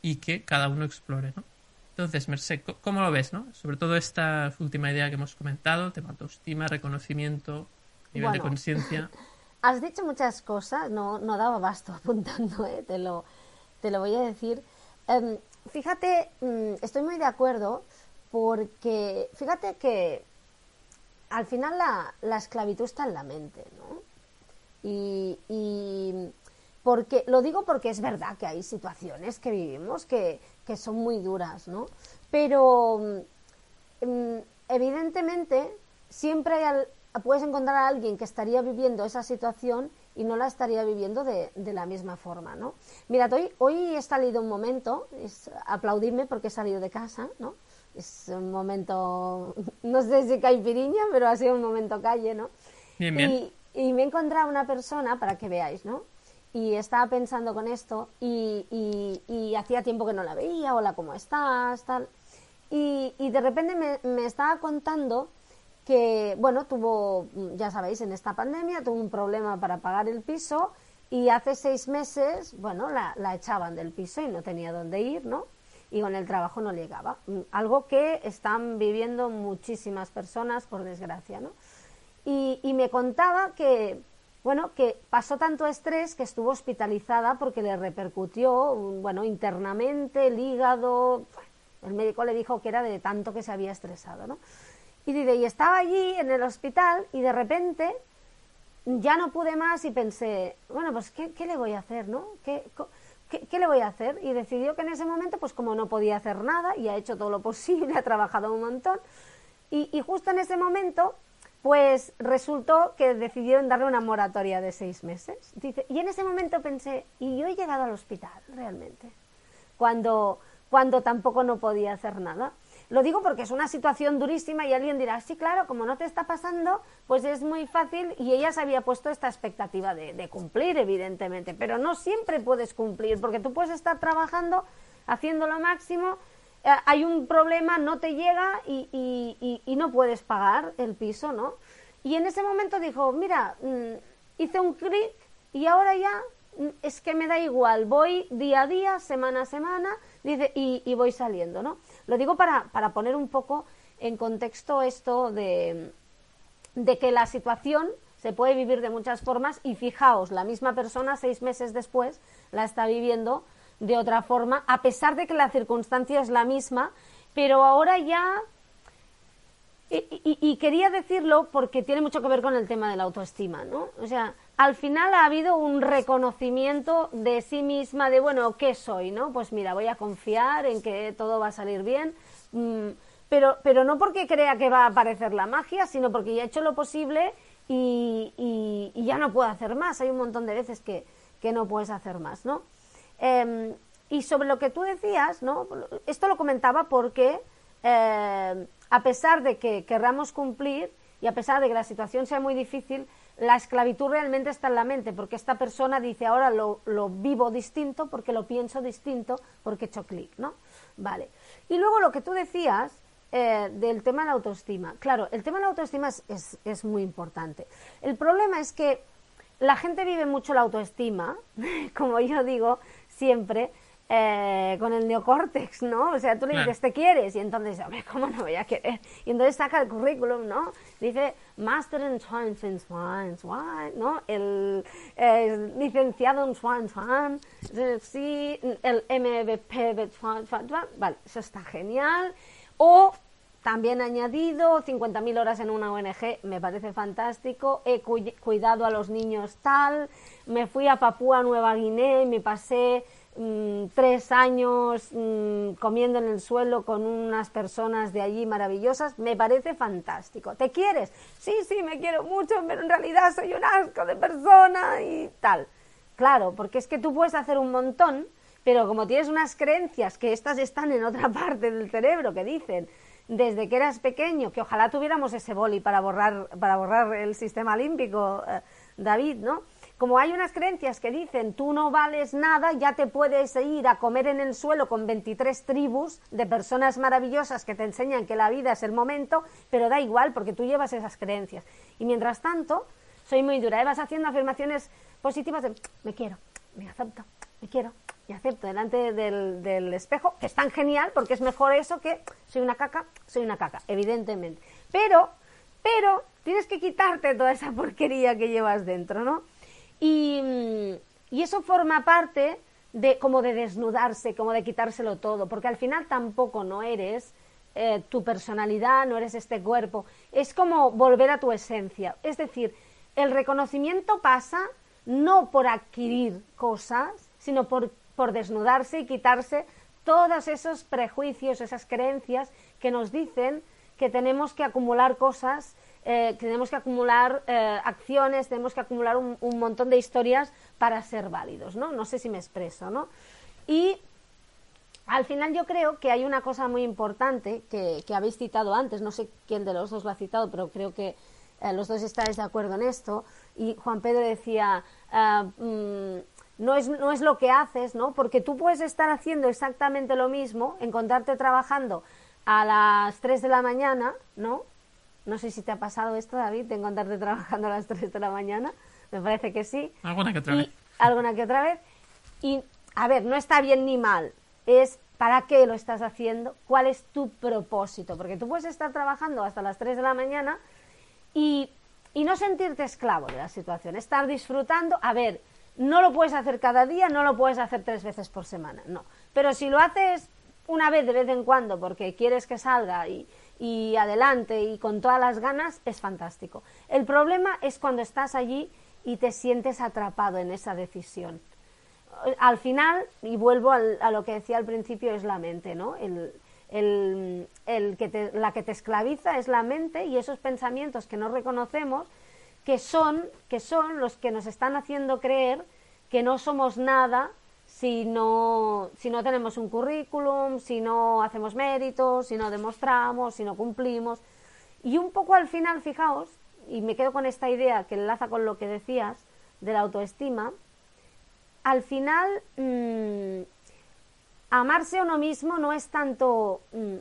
y que cada uno explore, ¿no? Entonces, Merced, ¿cómo lo ves, no? Sobre todo esta última idea que hemos comentado, tema autoestima, reconocimiento, nivel de conciencia. Has dicho muchas cosas, no, no daba basto apuntando, ¿eh? te, lo, te lo voy a decir. Em, fíjate, mm, estoy muy de acuerdo porque fíjate que al final la, la esclavitud está en la mente, ¿no? y, porque, lo digo porque es verdad que hay situaciones que vivimos que, que son muy duras, ¿no? Pero mm, mm, evidentemente siempre puedes encontrar a alguien que estaría viviendo esa situación y no la estaría viviendo de, de la misma forma, ¿no? Mira, hoy, hoy he salido un momento, es, aplaudirme porque he salido de casa, ¿no? Es un momento, no sé si caipiriña, pero ha sido un momento calle, ¿no? Bien, bien. Y, y me he encontrado una persona, para que veáis, ¿no? Y estaba pensando con esto y, hacía tiempo que no la veía, hola, ¿cómo estás? Tal. Y, de repente me, estaba contando que, bueno, tuvo, ya sabéis, en esta pandemia tuvo un problema para pagar el piso y hace seis meses, bueno, la, echaban del piso y no tenía dónde ir, ¿no? Y con el trabajo no llegaba. Algo que están viviendo muchísimas personas, por desgracia, ¿no? Y me contaba que, bueno, que pasó tanto estrés que estuvo hospitalizada porque le repercutió, bueno, internamente, el hígado, el médico le dijo que era de tanto que se había estresado, ¿no? Y dice, y estaba allí en el hospital y de repente ya no pude más y pensé, bueno, pues ¿qué, le voy a hacer, no? ¿Qué, ¿Qué, ¿Qué, le voy a hacer? Y decidió que en ese momento, pues como no podía hacer nada y ha hecho todo lo posible, ha trabajado un montón, y justo en ese momento pues resultó que decidieron darle una moratoria de seis meses. Y en ese momento pensé, y yo he llegado al hospital realmente, cuando, cuando tampoco no podía hacer nada. Lo digo porque es una situación durísima y alguien dirá, sí, claro, como no te está pasando, pues es muy fácil y ella se había puesto esta expectativa de, de cumplir, evidentemente, pero no siempre puedes cumplir, porque tú puedes estar trabajando, haciendo lo máximo hay un problema, no te llega y, y, no puedes pagar el piso, ¿no? Y en ese momento dijo, mira, mm, hice un clic y ahora ya mm, es que me da igual, voy día a día, semana a semana, dice, y, y voy saliendo, ¿no? Lo digo para, para poner un poco en contexto esto de, de que la situación se puede vivir de muchas formas y fijaos, la misma persona seis meses después la está viviendo de otra forma, a pesar de que la circunstancia es la misma, pero ahora ya... Y, quería decirlo porque tiene mucho que ver con el tema de la autoestima, ¿no? O sea, al final ha habido un reconocimiento de sí misma, de, bueno, ¿qué soy, no? Pues mira, voy a confiar en que todo va a salir bien, mm, pero, pero no porque crea que va a aparecer la magia, sino porque ya he hecho lo posible y, ya no puedo hacer más. Hay un montón de veces que, no puedes hacer más, ¿no? Em, y sobre lo que tú decías, ¿no? Esto lo comentaba porque eh, a pesar de que querramos cumplir y a pesar de que la situación sea muy difícil, la esclavitud realmente está en la mente, porque esta persona dice ahora lo, lo vivo distinto, porque lo pienso distinto, porque he hecho clic, ¿no? Vale. Y luego lo que tú decías eh, del tema de la autoestima. Claro, el tema de la autoestima es, es, muy importante. El problema es que la gente vive mucho la autoestima, como yo digo siempre, eh, con el neocórtex, ¿no? O sea, tú le dices, ¿te quieres? Y entonces, hombre, ¿cómo no voy a querer? Y entonces saca el currículum, ¿no? Dice, Master in Swine, Swine, Swine, ¿no? El eh, licenciado en Swine, sí, el MVP de Swine, Swine, vale, eso está genial. O también añadido 50.000 horas en una ONG, me parece fantástico. He cuidado a los niños tal. Me fui a Papúa Nueva Guinea y me pasé mm, tres años mm, comiendo en el suelo con unas personas de allí maravillosas. Me parece fantástico. ¿Te quieres? Sí, sí, me quiero mucho, pero en realidad soy un asco de persona y tal. Claro, porque es que tú puedes hacer un montón, pero como tienes unas creencias que estas están en otra parte del cerebro que dicen desde que eras pequeño, que ojalá tuviéramos ese boli para borrar, para borrar el sistema olímpico, eh, David, ¿no? Como hay unas creencias que dicen tú no vales nada, ya te puedes ir a comer en el suelo con 23 tribus de personas maravillosas que te enseñan que la vida es el momento, pero da igual porque tú llevas esas creencias. Y mientras tanto, soy muy dura, ¿eh? vas haciendo afirmaciones positivas de me quiero, me acepto, me quiero, acepto delante del, del, espejo, que es tan genial porque es mejor eso que soy una caca, soy una caca, evidentemente. Pero, pero, tienes que quitarte toda esa porquería que llevas dentro, ¿no? Y, y eso forma parte de como de desnudarse, como de quitárselo todo, porque al final tampoco no eres eh, tu personalidad, no eres este cuerpo, es como volver a tu esencia. Es decir, el reconocimiento pasa no por adquirir cosas, sino por por desnudarse y quitarse todos esos prejuicios, esas creencias que nos dicen que tenemos que acumular cosas, eh, que tenemos que acumular eh, acciones, tenemos que acumular un, montón de historias para ser válidos, ¿no? No sé si me expreso, ¿no? Y al final yo creo que hay una cosa muy importante que, habéis citado antes, no sé quién de los dos lo ha citado, pero creo que eh, los dos estáis de acuerdo en esto, y Juan Pedro decía, ah, mm, no es, no es lo que haces, ¿no? Porque tú puedes estar haciendo exactamente lo mismo, encontrarte trabajando a las 3 de la mañana, ¿no? No sé si te ha pasado esto, David, de encontrarte trabajando a las 3 de la mañana. Me parece que sí. Alguna que otra vez. Alguna que otra vez. Y, a ver, no está bien ni mal. Es para qué lo estás haciendo, cuál es tu propósito. Porque tú puedes estar trabajando hasta las 3 de la mañana y, y no sentirte esclavo de la situación. Estar disfrutando. A ver, no lo puedes hacer cada día, no lo puedes hacer tres veces por semana, no. Pero si lo haces una vez de vez en cuando porque quieres que salga y, y adelante y con todas las ganas, es fantástico. El problema es cuando estás allí y te sientes atrapado en esa decisión. Al final, y vuelvo a lo que decía al principio, es la mente, ¿no? El, el, el que la que te esclaviza es la mente y esos pensamientos que no reconocemos que son, que son los que nos están haciendo creer que no somos nada si no, si no tenemos un currículum, si no hacemos méritos, si no demostramos, si no cumplimos. Y un poco al final, fijaos, y me quedo con esta idea que enlaza con lo que decías de la autoestima, al final mm, amarse a uno mismo no es tanto mm,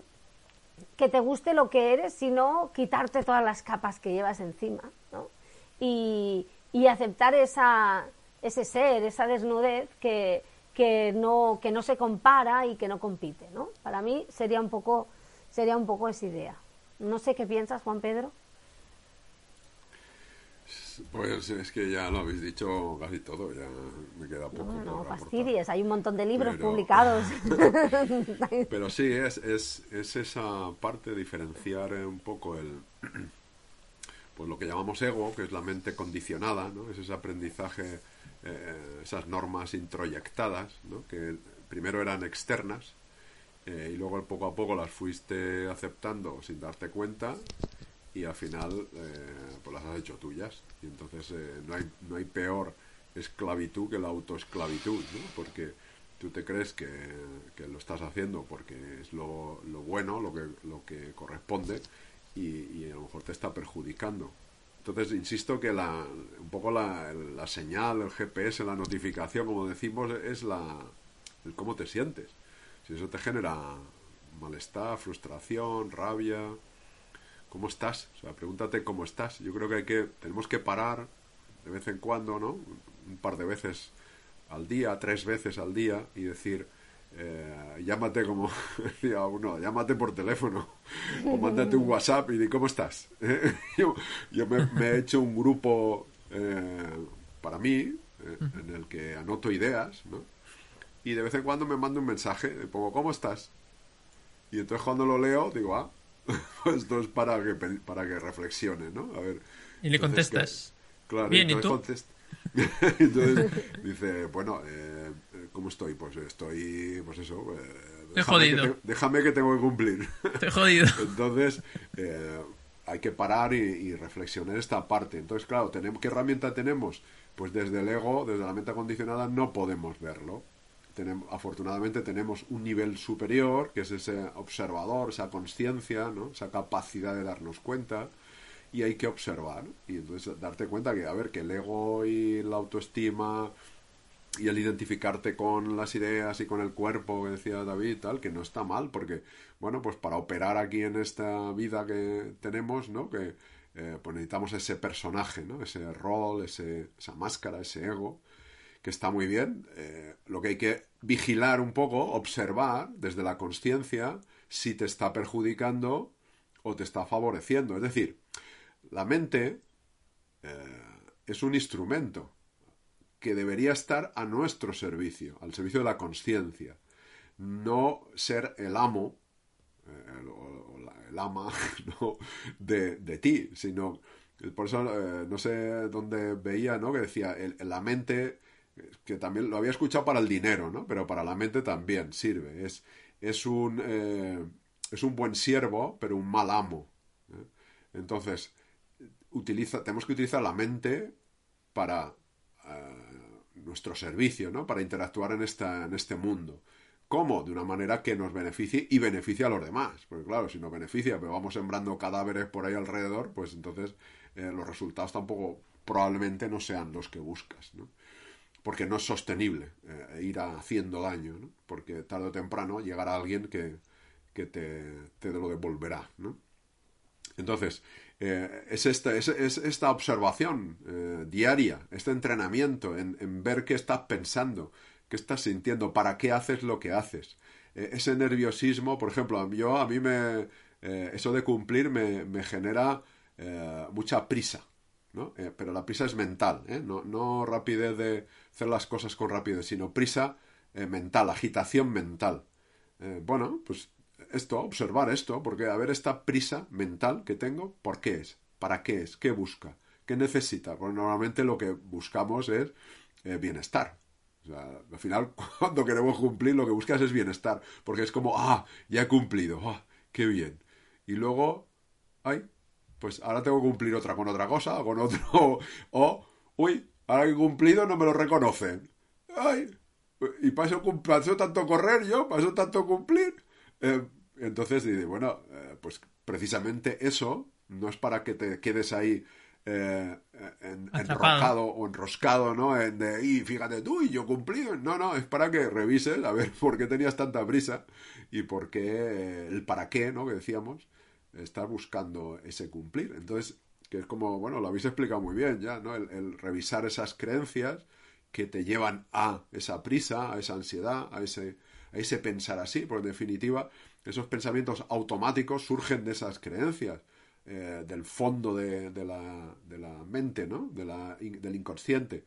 que te guste lo que eres, sino quitarte todas las capas que llevas encima. Y, y aceptar esa, ese ser, esa desnudez que, que, no, que no se compara y que no compite. ¿no? Para mí sería un, poco, sería un poco esa idea. No sé qué piensas, Juan Pedro. Pues es que ya lo habéis dicho casi todo, ya me queda poco. No, no fastidies, hay un montón de libros Pero- publicados. Pero sí, es, es, es esa parte, diferenciar un poco el pues lo que llamamos ego, que es la mente condicionada, ¿no? Es ese aprendizaje, eh, esas normas introyectadas, ¿no? Que primero eran externas eh, y luego poco a poco las fuiste aceptando sin darte cuenta y al final eh, pues las has hecho tuyas. Y entonces no, hay, no hay peor esclavitud que la autoesclavitud, ¿no? Porque tú te crees que, que lo estás haciendo porque es lo, lo bueno, lo que, lo que corresponde y, a lo mejor te está perjudicando. Entonces, insisto que la, un poco la, la señal, el GPS, la notificación, como decimos, es la, el cómo te sientes. Si eso te genera malestar, frustración, rabia, ¿cómo estás? O sea, pregúntate cómo estás. Yo creo que hay que, tenemos que parar de vez en cuando, ¿no? Un par de veces al día, tres veces al día y decir, eh, llámate como decía uno, llámate por teléfono o mándate un WhatsApp y di cómo estás. yo yo me, me he hecho un grupo eh, para mí eh, en el que anoto ideas, ¿no? Y de vez en cuando me mando un mensaje, le pongo ¿cómo estás? Y entonces cuando lo leo digo, ah, pues esto es para que para que reflexione, ¿no? A ver. Y le entonces, contestas. que- claro, Bien, ¿y entonces tú? contest- entonces dice, bueno, eh, ¿cómo estoy? Pues estoy, pues eso. eh, que jodido. te- déjame que tengo que cumplir. Te he jodido. Entonces, eh, hay que parar y, y reflexionar esta parte. Entonces, claro, tenemos, ¿qué herramienta tenemos? Pues desde el ego, desde la mente condicionada, no podemos verlo. Tenemos, afortunadamente tenemos un nivel superior, que es ese observador, esa conciencia, ¿no? esa capacidad de darnos cuenta, y hay que observar. Y entonces darte cuenta que, a ver, que el ego y la autoestima y el identificarte con las ideas y con el cuerpo que decía David tal que no está mal porque bueno pues para operar aquí en esta vida que tenemos no que eh, pues necesitamos ese personaje no ese rol ese, esa máscara ese ego que está muy bien. Eh, lo que hay que vigilar un poco observar desde la conciencia si te está perjudicando o te está favoreciendo. Es decir la mente eh, es un instrumento que debería estar a nuestro servicio, al servicio de la conciencia, no ser el amo eh, el, el ama ¿no? de, de ti, sino por eso eh, no sé dónde veía, ¿no? Que decía la mente que también lo había escuchado para el dinero, ¿no? Pero para la mente también sirve. Es, es un eh, es un buen siervo, pero un mal amo. Entonces utiliza, tenemos que utilizar la mente para nuestro servicio, ¿no? Para interactuar en, esta, en este mundo. ¿Cómo? De una manera que nos beneficie y beneficie a los demás. Porque claro, si nos beneficia, pero vamos sembrando cadáveres por ahí alrededor, pues entonces eh, los resultados tampoco probablemente no sean los que buscas, ¿no? Porque no es sostenible eh, ir haciendo daño, ¿no? Porque tarde o temprano llegará alguien que, que te, te lo devolverá, ¿no? Entonces, eh, es, esta, es, es esta observación eh, diaria, este entrenamiento en, ver qué estás pensando, qué estás sintiendo, para qué haces lo que haces. Eh, ese nerviosismo, por ejemplo, yo a mí me... eso de cumplir me, me genera mucha prisa, ¿no? Pero la prisa es mental, no, no rapidez de hacer las cosas con rapidez, sino prisa mental, agitación mental. Bueno, pues esto, observar esto, porque a ver esta prisa mental que tengo, ¿por qué es? ¿Para qué es? ¿Qué busca? ¿Qué necesita? Porque normalmente lo que buscamos es eh, bienestar. O sea, al final, cuando queremos cumplir, lo que buscas es bienestar, porque es como, ah, ya he cumplido, ah, qué bien. Y luego, ay, pues ahora tengo que cumplir otra con otra cosa, o con otro, o, uy, ahora que he cumplido no me lo reconocen. Ay, y paso, paso tanto correr yo, paso tanto cumplir. Eh, entonces dice, bueno, eh, pues precisamente eso no es para que te quedes ahí eh, en, enrocado o enroscado, ¿no? En de, y fíjate tú, y yo cumplido. No, no, es para que revises a ver por qué tenías tanta prisa y por qué, eh, el para qué, ¿no? Que decíamos, estar buscando ese cumplir. Entonces, que es como, bueno, lo habéis explicado muy bien ya, ¿no? El, el revisar esas creencias que te llevan a esa prisa, a esa ansiedad, a ese, a ese pensar así, porque en definitiva esos pensamientos automáticos surgen de esas creencias. eh, del fondo de, la, mente, ¿no? Del inconsciente.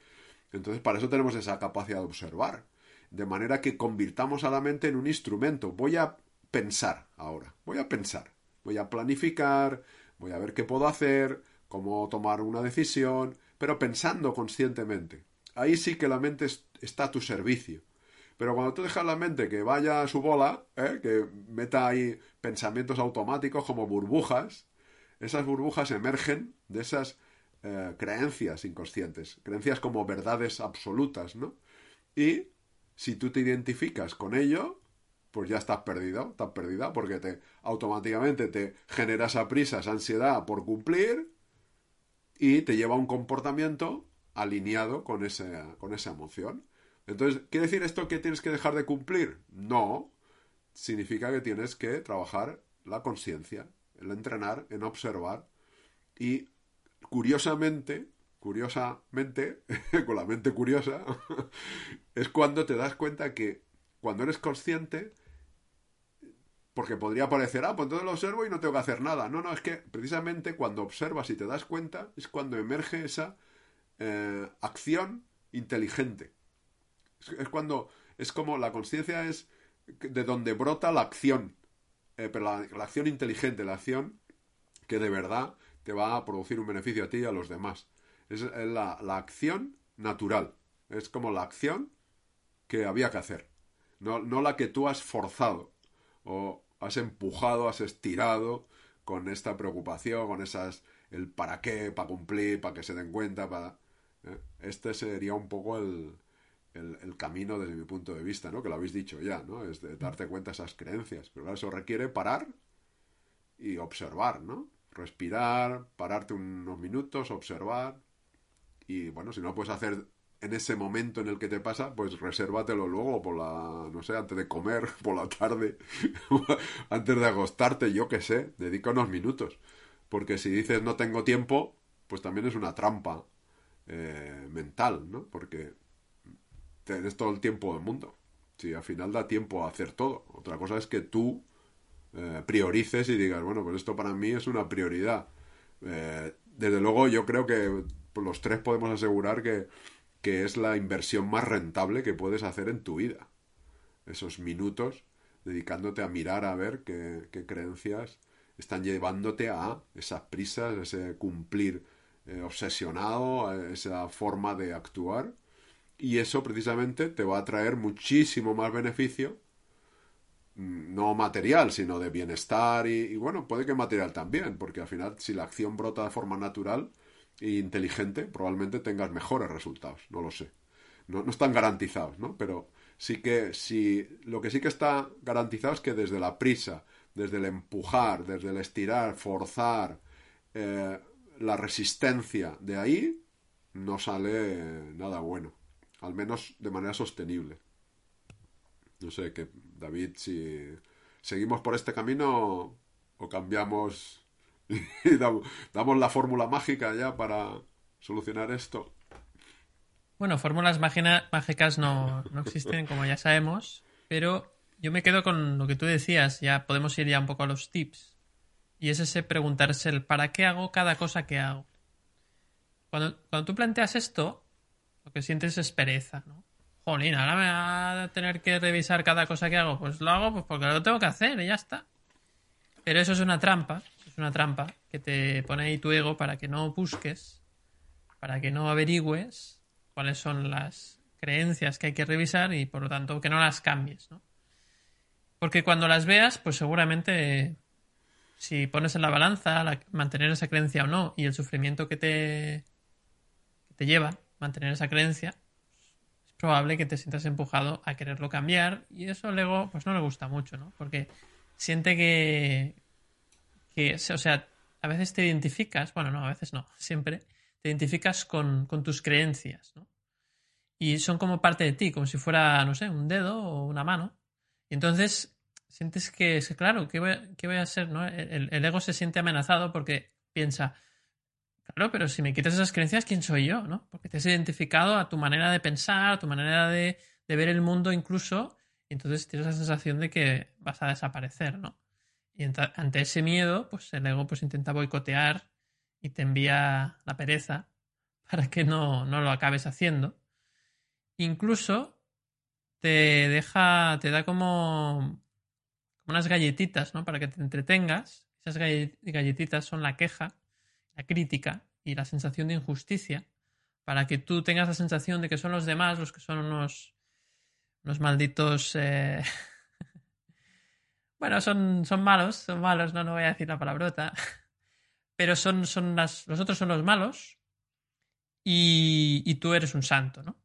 Entonces, para eso tenemos esa capacidad de observar. De manera que convirtamos a la mente en un instrumento. Voy a pensar ahora, voy a pensar, voy a planificar, voy a ver qué puedo hacer, cómo tomar una decisión, pero pensando conscientemente. Ahí sí que la mente está a tu servicio. Pero cuando tú dejas la mente que vaya a su bola, ¿eh? que meta ahí pensamientos automáticos como burbujas, esas burbujas emergen de esas eh, creencias inconscientes, creencias como verdades absolutas, ¿no? Y si tú te identificas con ello, pues ya estás perdido, estás perdida, porque te automáticamente te genera esa prisa, esa ansiedad por cumplir y te lleva a un comportamiento alineado con, con esa emoción. Entonces, ¿quiere decir esto que tienes que dejar de cumplir? No. Significa que tienes que trabajar la conciencia, el entrenar, en observar y curiosamente, curiosamente, con la mente curiosa, es cuando te das cuenta que cuando eres consciente, porque podría parecer, ah, pues entonces lo observo y no tengo que hacer nada. No, no, es que precisamente cuando observas y te das cuenta es cuando emerge esa eh, acción inteligente. Es, cuando, es como la conciencia es de donde brota la acción, eh, pero la, acción inteligente, la acción que de verdad te va a producir un beneficio a ti y a los demás. Es, la, la, acción natural, es como la acción que había que hacer, no, no la que tú has forzado o has empujado, has estirado con esta preocupación, con esas, el para qué, para cumplir, para que se den cuenta, para... ¿eh? Este sería un poco el, el, camino desde mi punto de vista, ¿no? Que lo habéis dicho ya, ¿no? Es de darte cuenta de esas creencias. Pero eso requiere parar y observar, ¿no? Respirar, pararte unos minutos, observar. Y bueno, si no puedes hacer en ese momento en el que te pasa, pues resérvatelo luego por la, no sé, antes de comer, por la tarde, antes de acostarte, yo qué sé, dedica unos minutos. Porque si dices no tengo tiempo, pues también es una trampa eh, mental, ¿no? Porque tienes todo el tiempo del mundo. Si al final da tiempo a hacer todo. Otra cosa es que tú eh, priorices y digas, bueno, pues esto para mí es una prioridad. Eh, desde luego yo creo que los tres podemos asegurar que, que es la inversión más rentable que puedes hacer en tu vida. Esos minutos dedicándote a mirar a ver qué, qué creencias están llevándote a esas prisas, ese cumplir eh, obsesionado, esa forma de actuar y eso precisamente te va a traer muchísimo más beneficio, mm, no material, sino de bienestar y, bueno, puede que material también, porque al final si la acción brota de forma natural e inteligente, probablemente tengas mejores resultados, no lo sé. No, no están garantizados, ¿no? Pero sí que si lo que sí que está garantizado es que desde la prisa, desde el empujar, desde el estirar, forzar, eh, la resistencia de ahí, no sale nada bueno al menos de manera sostenible. No sé, que David, si seguimos por este camino o cambiamos y damos, la fórmula mágica ya para solucionar esto. Bueno, fórmulas mágicas no, no existen, como ya sabemos, pero yo me quedo con lo que tú decías, ya podemos ir ya un poco a los tips. Y es ese preguntarse el para qué hago cada cosa que hago. Cuando, cuando tú planteas esto, lo que sientes es pereza, ¿no? Jolín, ahora me va a tener que revisar cada cosa que hago. Pues lo hago pues porque lo tengo que hacer y ya está. Pero eso es una trampa, es una trampa que te pone ahí tu ego para que no busques, para que no averigües cuáles son las creencias que hay que revisar y por lo tanto que no las cambies, ¿no? Porque cuando las veas, pues seguramente si pones en la balanza mantener esa creencia o no y el sufrimiento que te, que te lleva, mantener esa creencia, es probable que te sientas empujado a quererlo cambiar y eso al ego pues no le gusta mucho, ¿no? Porque siente que, que o sea, a veces te identificas, bueno, no, a veces no, siempre te identificas con, tus creencias, ¿no? Y son como parte de ti, como si fuera, no sé, un dedo o una mano. Y entonces sientes que, claro, ¿qué voy, a, voy a hacer? ¿no? el, ego se siente amenazado porque piensa, Claro, pero si me quitas esas creencias, ¿quién soy yo? ¿no? Porque te has identificado a tu manera de pensar, a tu manera de, ver el mundo incluso, y entonces tienes la sensación de que vas a desaparecer, ¿no? Y ante ese miedo, pues el ego pues intenta boicotear y te envía la pereza para que no, no lo acabes haciendo. Incluso te deja, te da como, unas galletitas, ¿no? Para que te entretengas. Esas galletitas son la queja, la crítica y la sensación de injusticia. Para que tú tengas la sensación de que son los demás los que son unos, malditos... Eh, bueno, son, son malos, son malos, no, no voy a decir la palabrota. Pero son, son las, los otros son los malos y, y tú eres un santo, ¿no?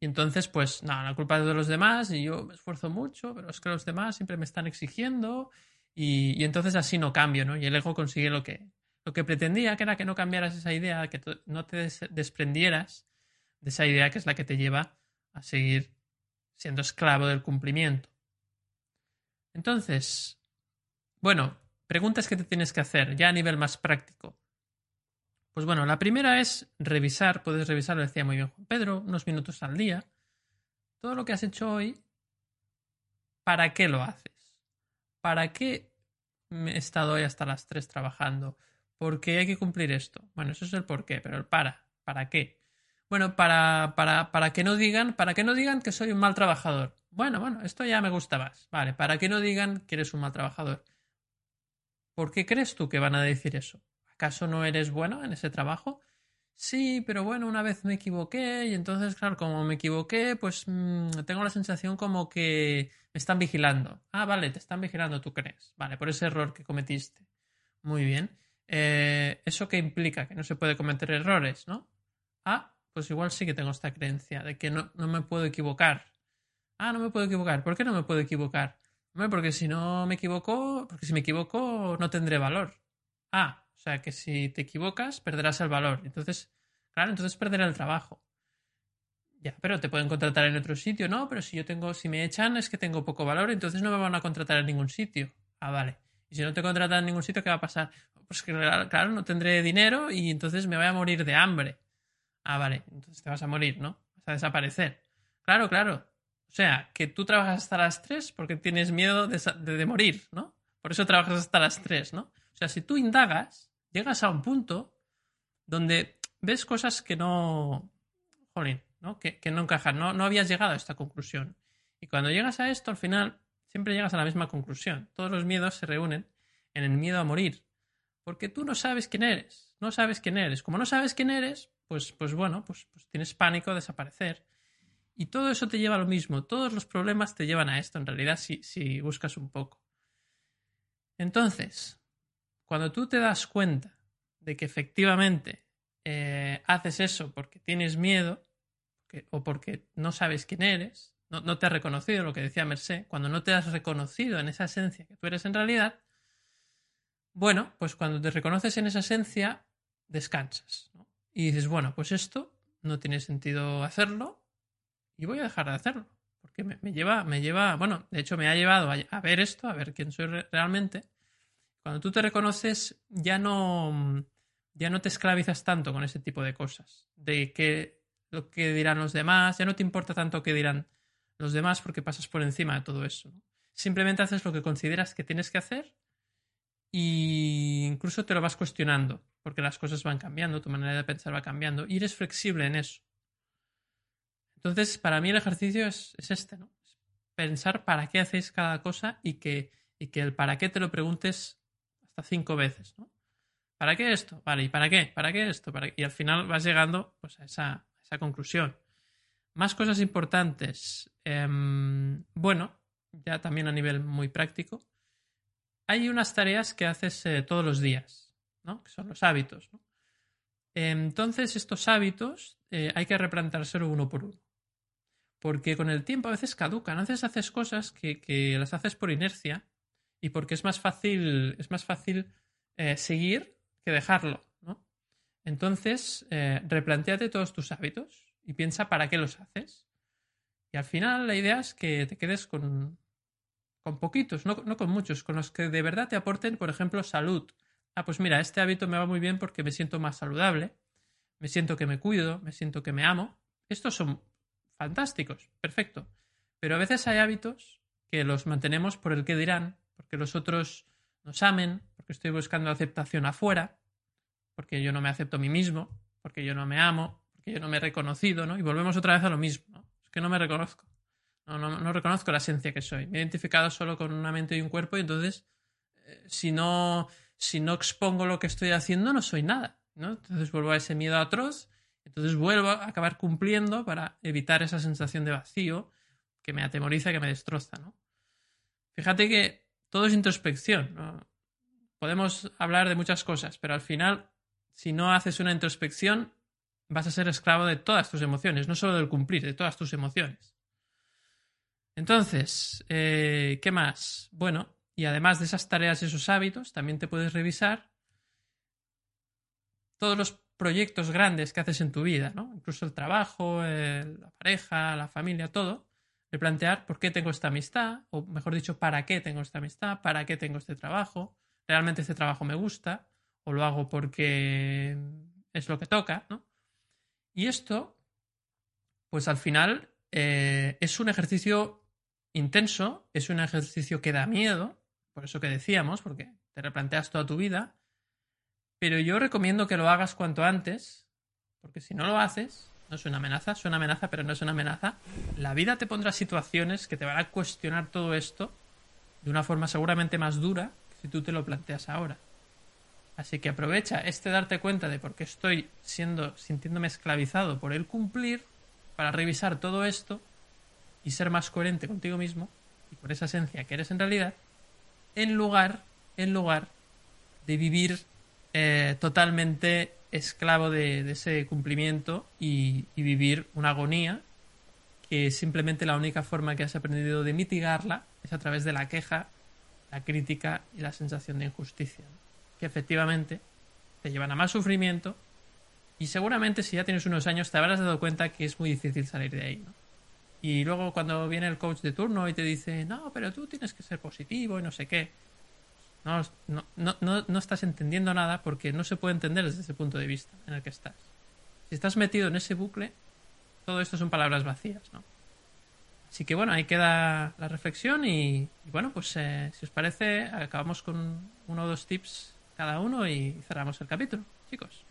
Y entonces, pues nada, la culpa es de los demás y yo me esfuerzo mucho, pero es que los demás siempre me están exigiendo y, y entonces así no cambio, ¿no? Y el ego consigue lo que, lo que pretendía, que era que no cambiaras esa idea, que no te desprendieras de esa idea que es la que te lleva a seguir siendo esclavo del cumplimiento. Entonces, bueno, preguntas que te tienes que hacer ya a nivel más práctico. Pues bueno, la primera es revisar, puedes revisar, lo decía muy bien Juan Pedro, unos minutos al día. Todo lo que has hecho hoy, ¿para qué lo haces? ¿Para qué he estado hoy hasta las 3 trabajando? ¿Por qué hay que cumplir esto? Bueno, eso es el por qué, pero el para, ¿para qué? Bueno, para, para, para que no digan, para que no digan que soy un mal trabajador. Bueno, bueno, esto ya me gusta más. Vale, para que no digan que eres un mal trabajador. ¿Por qué crees tú que van a decir eso? ¿Acaso no eres bueno en ese trabajo? Sí, pero bueno, una vez me equivoqué y entonces, claro, como me equivoqué, pues mm, tengo la sensación como que me están vigilando. Ah, vale, te están vigilando, tú crees. Vale, por ese error que cometiste. Muy bien. Eh, ¿Eso qué implica? Que no se puede cometer errores, ¿no? Ah, pues igual sí que tengo esta creencia de que no, no me puedo equivocar. Ah, no me puedo equivocar. ¿Por qué no me puedo equivocar? porque si no me equivoco, porque si me equivoco no tendré valor. Ah, o sea que si te equivocas perderás el valor. Entonces, claro, entonces perderé el trabajo. Ya, pero te pueden contratar en otro sitio, ¿no? Pero si yo tengo, si me echan es que tengo poco valor, entonces no me van a contratar en ningún sitio. Ah, vale. Y si no te contratan en ningún sitio, ¿qué va a pasar? Pues que, claro, no tendré dinero y entonces me voy a morir de hambre. Ah, vale. Entonces te vas a morir, ¿no? Vas a desaparecer. Claro, claro. O sea, que tú trabajas hasta las 3 porque tienes miedo de, morir, ¿no? Por eso trabajas hasta las 3, ¿no? O sea, si tú indagas, llegas a un punto donde ves cosas que no. Jolín, ¿no? Que, no encajan. No, no habías llegado a esta conclusión. Y cuando llegas a esto, al final, siempre llegas a la misma conclusión. Todos los miedos se reúnen en el miedo a morir. Porque tú no sabes quién eres. No sabes quién eres. Como no sabes quién eres, pues, pues bueno, pues, pues tienes pánico de desaparecer. Y todo eso te lleva a lo mismo. Todos los problemas te llevan a esto, en realidad, si, si buscas un poco. Entonces, cuando tú te das cuenta de que efectivamente eh, haces eso porque tienes miedo o porque no sabes quién eres, no, te has reconocido lo que decía Merced, cuando no te has reconocido en esa esencia que tú eres en realidad, bueno, pues cuando te reconoces en esa esencia, descansas. Y dices, bueno, pues esto no tiene sentido hacerlo y voy a dejar de hacerlo. Porque me, lleva, me lleva, bueno, de hecho me ha llevado a ver esto, a ver quién soy realmente cuando tú te reconoces, ya no, ya no te esclavizas tanto con ese tipo de cosas. De que lo que dirán los demás, ya no te importa tanto qué dirán los demás porque pasas por encima de todo eso. Simplemente haces lo que consideras que tienes que hacer e incluso te lo vas cuestionando porque las cosas van cambiando, tu manera de pensar va cambiando y eres flexible en eso. Entonces, para mí el ejercicio es, es este, ¿no? pensar para qué hacéis cada cosa y que, y que el para qué te lo preguntes cinco veces, ¿no? ¿Para qué esto? Vale, ¿y para qué? ¿Para qué esto? ¿Para Y al final vas llegando pues, a, esa, esa conclusión. Más cosas importantes. Em, bueno, ya también a nivel muy práctico. Hay unas tareas que haces eh, todos los días, ¿no? Que son los hábitos, ¿no? Entonces, estos hábitos eh, hay que replantárselo uno por uno. Porque con el tiempo a veces caducan. A veces haces cosas que, que las haces por inercia y porque es más fácil, es más fácil eh, seguir que dejarlo, ¿no? Entonces, replanteate todos tus hábitos y piensa para qué los haces. Y al final la idea es que te quedes con, con poquitos, no, con muchos, con los que de verdad te aporten, por ejemplo, salud. Ah, pues mira, este hábito me va muy bien porque me siento más saludable, me siento que me cuido, me siento que me amo. Estos son fantásticos, perfecto. Pero a veces hay hábitos que los mantenemos por el que dirán, porque los otros nos amen, porque estoy buscando aceptación afuera, porque yo no me acepto a mí mismo, porque yo no me amo, porque yo no me he reconocido, ¿no? Y volvemos otra vez a lo mismo, ¿no? Es que no me reconozco. No, no, no reconozco la esencia que soy. Me he identificado solo con una mente y un cuerpo y entonces, eh, si, no, si no expongo lo que estoy haciendo, no soy nada, ¿no? Entonces vuelvo a ese miedo atroz, entonces vuelvo a acabar cumpliendo para evitar esa sensación de vacío que me atemoriza, que me destroza, ¿no? Fíjate que todo es introspección. Podemos hablar de muchas cosas, pero al final, si no haces una introspección, vas a ser esclavo de todas tus emociones, no solo del cumplir, de todas tus emociones. Entonces, eh, ¿qué más? Bueno, y además de esas tareas y esos hábitos, también te puedes revisar todos los proyectos grandes que haces en tu vida, ¿no? Incluso el trabajo, la pareja, la familia, todo. Replantear por qué tengo esta amistad, o mejor dicho, para qué tengo esta amistad, para qué tengo este trabajo, realmente este trabajo me gusta, o lo hago porque es lo que toca, ¿no? Y esto, pues al final, eh, es un ejercicio intenso, es un ejercicio que da miedo, por eso que decíamos, porque te replanteas toda tu vida, pero yo recomiendo que lo hagas cuanto antes, porque si no lo haces, no es una amenaza, es una amenaza, pero no es una amenaza, la vida te pondrá situaciones que te van a cuestionar todo esto de una forma seguramente más dura que si tú te lo planteas ahora. Así que aprovecha este darte cuenta de por qué estoy siendo, sintiéndome esclavizado por el cumplir, para revisar todo esto y ser más coherente contigo mismo y con esa esencia que eres en realidad, en lugar, en lugar de vivir eh, totalmente esclavo de, ese cumplimiento y, vivir una agonía que simplemente la única forma que has aprendido de mitigarla es a través de la queja, la crítica y la sensación de injusticia, que efectivamente te llevan a más sufrimiento y seguramente si ya tienes unos años te habrás dado cuenta que es muy difícil salir de ahí. Y luego cuando viene el coach de turno y te dice, no, pero tú tienes que ser positivo y no sé qué. No, no, no, no estás entendiendo nada porque no se puede entender desde ese punto de vista en el que estás. Si estás metido en ese bucle, todo esto son palabras vacías, ¿no? Así que bueno, ahí queda la reflexión y, bueno, pues eh, si os parece, acabamos con uno o dos tips cada uno y cerramos el capítulo, chicos.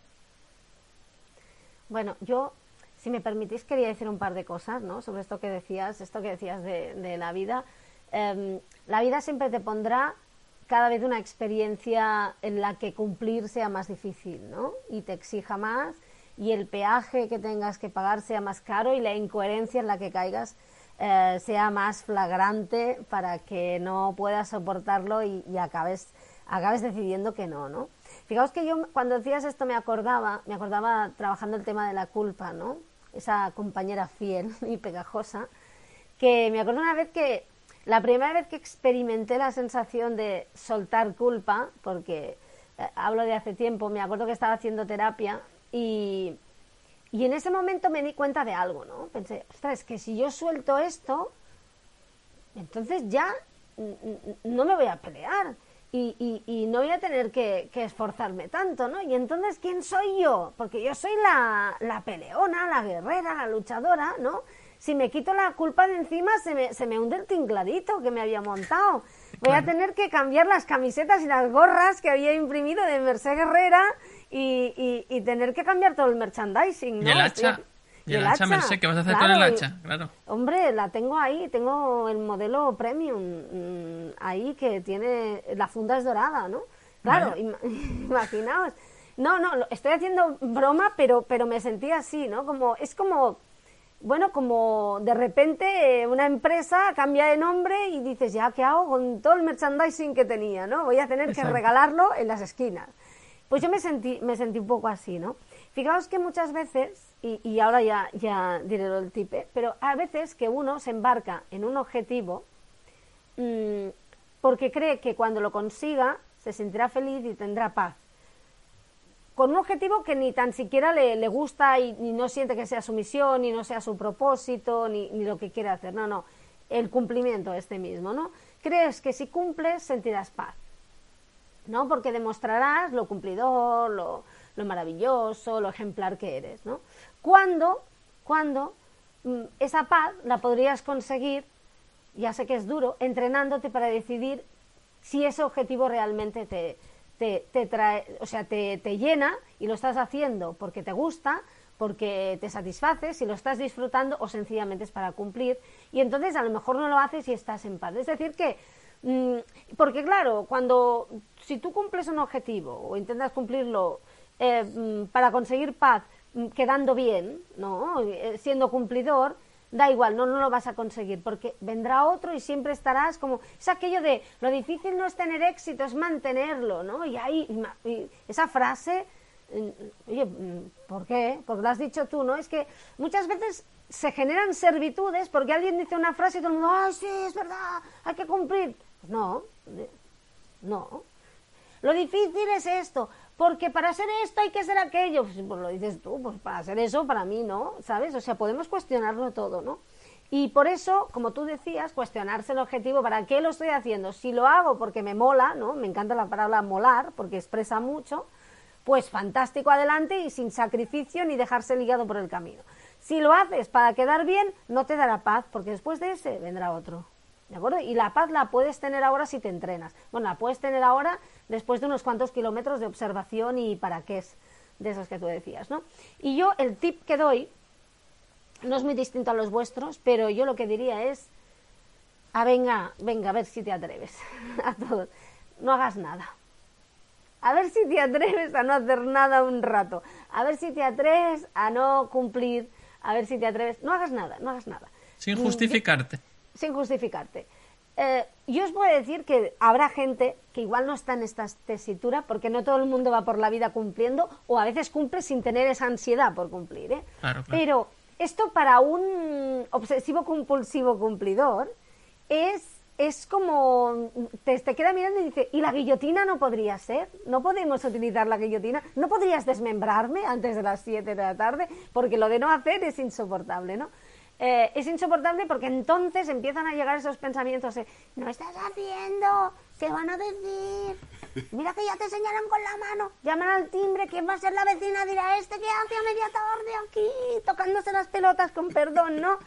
Bueno, yo si me permitís, quería decir un par de cosas ¿no? sobre esto que decías, esto que decías de, la vida. Em, la vida siempre te pondrá cada vez una experiencia en la que cumplir sea más difícil ¿no? y te exija más y el peaje que tengas que pagar sea más caro y la incoherencia en la que caigas eh, sea más flagrante para que no puedas soportarlo y, y acabes, acabes decidiendo que no, ¿no? Fijaos que yo cuando decías esto me acordaba, me acordaba trabajando el tema de la culpa, ¿no? Esa compañera fiel y pegajosa, que me acuerdo una vez que la primera vez que experimenté la sensación de soltar culpa, porque eh, hablo de hace tiempo, me acuerdo que estaba haciendo terapia y, y en ese momento me di cuenta de algo, ¿no? Pensé, ostras, que si yo suelto esto, entonces ya no me voy a pelear y, y, no voy a tener que, esforzarme tanto, ¿no? Y entonces, ¿quién soy yo? Porque yo soy la, la, peleona, la guerrera, la luchadora, ¿no? Si me quito la culpa de encima, se me, se me hunde el tingladito que me había montado. Voy a tener que cambiar las camisetas y las gorras que había imprimido de Merced Guerrera y, y, tener que cambiar todo el merchandising, ¿no? Y el hacha. Y el, hacha, Merced, ¿qué vas a hacer con el hacha? Claro. Hombre, la tengo ahí, tengo el modelo premium mm, ahí que tiene, la funda es dorada, ¿no? Claro, imaginaos. No, no, estoy haciendo broma, pero, pero me sentí así, ¿no? Como, es como, bueno, como de repente eh, una empresa cambia de nombre y dices, ya, ¿qué hago con todo el merchandising que tenía, ¿no? Voy a tener que regalarlo en las esquinas. Pues yo me sentí, me sentí un poco así, ¿no? Fijaos que muchas veces, y, ahora ya, ya diré el tipe, pero a veces que uno se embarca en un objetivo mm, porque cree que cuando lo consiga se sentirá feliz y tendrá paz. Con un objetivo que ni tan siquiera le, gusta y, no siente que sea su misión, ni no sea su propósito, ni, ni lo que quiere hacer. No, no, el cumplimiento este mismo, ¿no? Crees que si cumples sentirás paz, ¿no? Porque demostrarás lo cumplidor, lo, lo maravilloso, lo ejemplar que eres, ¿no? Cuando, cuando mm, esa paz la podrías conseguir, ya sé que es duro, entrenándote para decidir si ese objetivo realmente te, te, trae, o sea, te, te llena y lo estás haciendo porque te gusta, porque te satisface, si lo estás disfrutando o sencillamente es para cumplir y entonces a lo mejor no lo haces y estás en paz. Es decir que, mm, porque claro, cuando, si tú cumples un objetivo o intentas cumplirlo eh, mm, para conseguir paz, mm, quedando bien, ¿no? Eh, siendo cumplidor, da igual, no, no lo vas a conseguir, porque vendrá otro y siempre estarás como, es aquello de, lo difícil no es tener éxito, es mantenerlo, ¿no? Y ahí, esa frase, mm, oye, ¿por qué? Porque lo has dicho tú, ¿no? Es que muchas veces se generan servitudes porque alguien dice una frase y todo el mundo, ay, sí, es verdad, hay que cumplir. No, no. Lo difícil es esto, porque para hacer esto hay que hacer aquello. Pues, pues, lo dices tú, pues para hacer eso, para mí no, ¿sabes? O sea, podemos cuestionarlo todo, ¿no? Y por eso, como tú decías, cuestionarse el objetivo, ¿para qué lo estoy haciendo? Si lo hago porque me mola, ¿no? Me encanta la palabra molar, porque expresa mucho, pues fantástico adelante y sin sacrificio ni dejarse ligado por el camino. Si lo haces para quedar bien, no te dará paz, porque después de ese vendrá otro. Y la paz la puedes tener ahora si te entrenas. Bueno, la puedes tener ahora después de unos cuantos kilómetros de observación y para qué es de esos que tú decías, ¿no? Y yo el tip que doy no es muy distinto a los vuestros, pero yo lo que diría es, ah, venga, venga, a ver si te atreves a todos. No hagas nada. A ver si te atreves a no hacer nada un rato. A ver si te atreves a no cumplir. A ver si te atreves. No hagas nada, no hagas nada. Sin justificarte sin justificarte. Eh, yo os voy a decir que habrá gente que igual no está en esta tesitura porque no todo el mundo va por la vida cumpliendo o a veces cumple sin tener esa ansiedad por cumplir. ¿eh? Pero esto para un obsesivo compulsivo cumplidor es, es como te, te, queda mirando y dice, ¿y la guillotina no podría ser? ¿No podemos utilizar la guillotina? ¿No podrías desmembrarme antes de las 7 de la tarde? Porque lo de no hacer es insoportable, ¿no? Eh, es insoportable porque entonces empiezan a llegar esos pensamientos no estás haciendo, ¿qué van a decir? Mira que ya te señalan con la mano, llaman al timbre, ¿quién va a ser la vecina? Dirá este que hace a media tarde aquí, tocándose las pelotas con perdón, ¿no?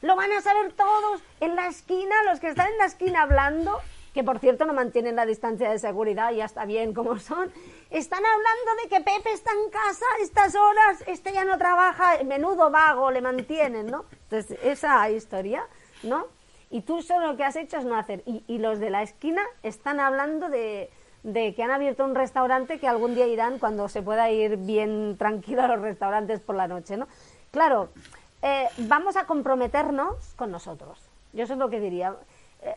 Lo van a saber todos en la esquina, los que están en la esquina hablando, que por cierto no mantienen la distancia de seguridad, ya está bien como son, están hablando de que Pepe está en casa a estas horas, este ya no trabaja, menudo vago le mantienen, ¿no? Entonces, esa historia, ¿no? Y tú solo lo que has hecho es no hacer. Y, los de la esquina están hablando de, que han abierto un restaurante que algún día irán cuando se pueda ir bien tranquilo a los restaurantes por la noche, ¿no? Claro, eh, vamos a comprometernos con nosotros. Yo eso es lo que diría.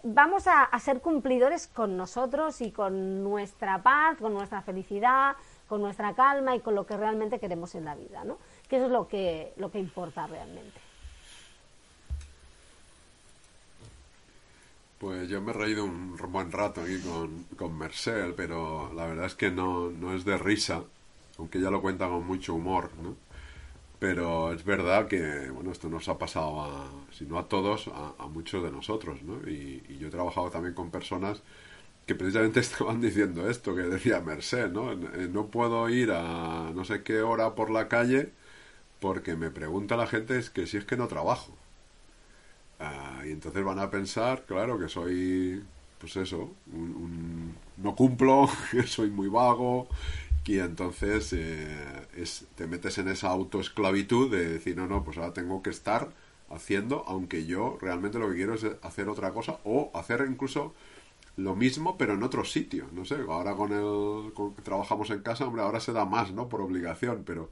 Vamos a, ser cumplidores con nosotros y con nuestra paz, con nuestra felicidad, con nuestra calma y con lo que realmente queremos en la vida, ¿no? Que eso es lo que, lo que importa realmente. Pues yo me he reído un buen rato aquí con, con Mercel, pero la verdad es que no, no es de risa, aunque ya lo cuenta con mucho humor, ¿no? Pero es verdad que, bueno, esto nos ha pasado, a, si no a todos, a, muchos de nosotros, ¿no? Y, yo he trabajado también con personas que precisamente estaban diciendo esto, que decía Merced, ¿no? No puedo ir a no sé qué hora por la calle porque me pregunta la gente es que si es que no trabajo. Ah, y entonces van a pensar, claro, que soy, pues eso, no cumplo, que soy muy vago, y entonces eh, es, te metes en esa autoesclavitud de decir, no, no, pues ahora tengo que estar haciendo, aunque yo realmente lo que quiero es hacer otra cosa o hacer incluso lo mismo pero en otro sitio, no sé, ahora con el con trabajamos en casa, hombre, ahora se da más, ¿no? Por obligación, pero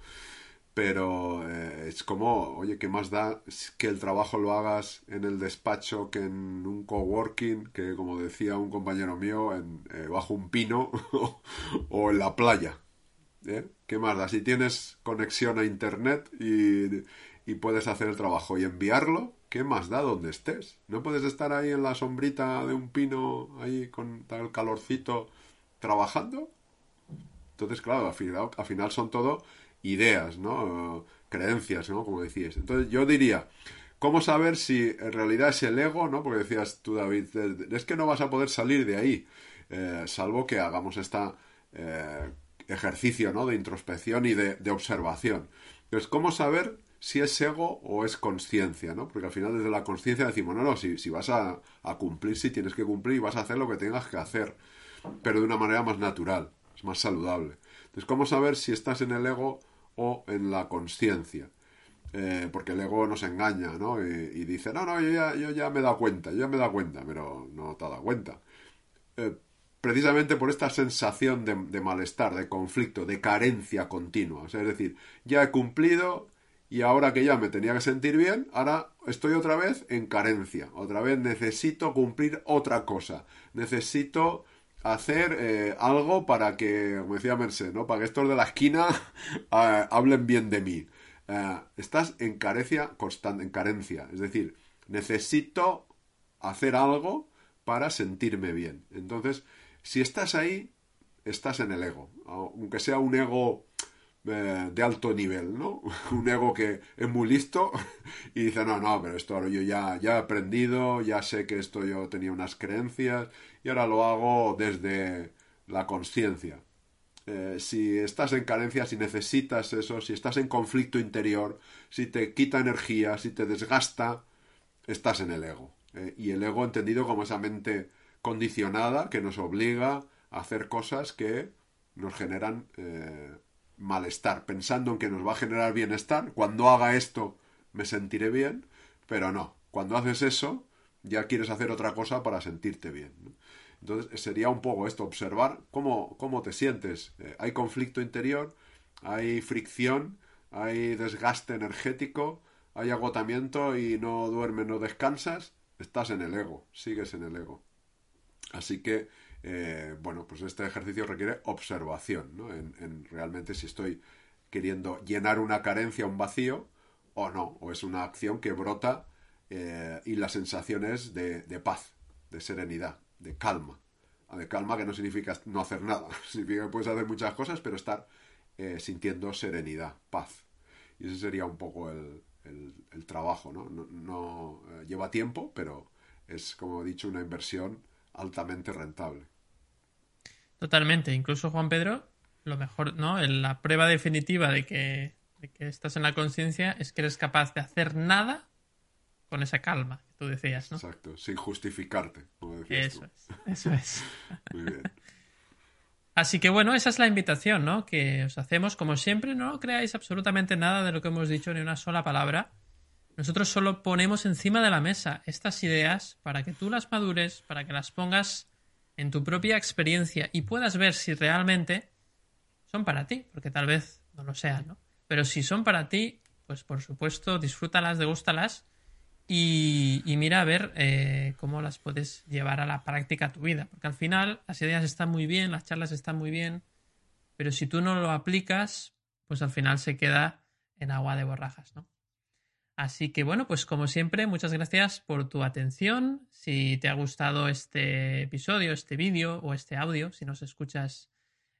pero eh, es como, oye, ¿qué más da que el trabajo lo hagas en el despacho que en un coworking, que como decía un compañero mío, en, eh, bajo un pino o en la playa? ¿Eh? ¿Qué más da? Si tienes conexión a internet y, puedes hacer el trabajo y enviarlo, ¿qué más da donde estés? ¿No puedes estar ahí en la sombrita de un pino, ahí con tal calorcito, trabajando? Entonces, claro, al final, al final son todo ideas, ¿no? Creencias, ¿no? Como decías. Entonces yo diría, ¿cómo saber si en realidad es el ego, ¿no? Porque decías tú, David, es que no vas a poder salir de ahí, eh, salvo que hagamos esta eh, ejercicio, ¿no? De introspección y de, observación. Entonces, ¿cómo saber si es ego o es conciencia, ¿no? Porque al final desde la conciencia decimos, no, no, si, si vas a, cumplir, si tienes que cumplir y vas a hacer lo que tengas que hacer, pero de una manera más natural, es más saludable. Entonces, ¿cómo saber si estás en el ego o en la conciencia? Eh, porque el ego nos engaña, ¿no? Y, dice, no, no, yo ya, yo ya me he dado cuenta, yo ya me he dado cuenta, pero no te has dado cuenta. Eh, precisamente por esta sensación de, malestar, de conflicto, de carencia continua. O sea, es decir, ya he cumplido, y ahora que ya me tenía que sentir bien, ahora estoy otra vez en carencia. Otra vez necesito cumplir otra cosa. Necesito hacer eh, algo para que, como decía Merced, ¿no? Para que estos de la esquina eh, hablen bien de mí. Eh, estás en carencia constante, en carencia. Es decir, necesito hacer algo para sentirme bien. Entonces, si estás ahí, estás en el ego. Aunque sea un ego eh, de alto nivel, ¿no? Un ego que es muy listo y dice, no, no, pero esto yo ya, ya he aprendido, ya sé que esto yo tenía unas creencias y ahora lo hago desde la conciencia. Eh, si estás en carencia, si necesitas eso, si estás en conflicto interior, si te quita energía, si te desgasta, estás en el ego. Eh, y el ego entendido como esa mente condicionada que nos obliga a hacer cosas que nos generan malestar, pensando en que nos va a generar bienestar. Cuando haga esto me sentiré bien, pero no. Cuando haces eso, ya quieres hacer otra cosa para sentirte bien. Entonces sería un poco esto, observar cómo, cómo te sientes. Eh, hay conflicto interior, hay fricción, hay desgaste energético, hay agotamiento y no duermes, no descansas, estás en el ego, sigues en el ego. Así que eh, bueno, pues este ejercicio requiere observación, ¿no? En, realmente si estoy queriendo llenar una carencia, un vacío, o no, o es una acción que brota eh, y la sensación es de, paz, de serenidad, de calma. Ah, de calma que no significa no hacer nada, significa que puedes hacer muchas cosas, pero estar eh, sintiendo serenidad, paz. Y ese sería un poco el, el, trabajo. No, no lleva tiempo, pero es, como he dicho, una inversión altamente rentable. Totalmente. Incluso Juan Pedro, lo mejor, ¿no? La prueba definitiva de que, estás en la conciencia es que eres capaz de hacer nada con esa calma que tú decías, ¿no? Exacto, sin justificarte, como decías Eso es, eso es. Muy bien. Así que bueno, esa es la invitación, ¿no? Que os hacemos, como siempre, no creáis absolutamente nada de lo que hemos dicho, ni una sola palabra. Nosotros solo ponemos encima de la mesa estas ideas para que tú las madures, para que las pongas en tu propia experiencia y puedas ver si realmente son para ti, porque tal vez no lo sean, ¿no? Pero si son para ti, pues por supuesto, disfrútalas, degústalas y, mira a ver eh, cómo las puedes llevar a la práctica tu vida. Porque al final las ideas están muy bien, las charlas están muy bien, pero si tú no lo aplicas, pues al final se queda en agua de borrajas, ¿no? Así que bueno, pues como siempre, muchas gracias por tu atención. Si te ha gustado este episodio, este vídeo o este audio, si nos escuchas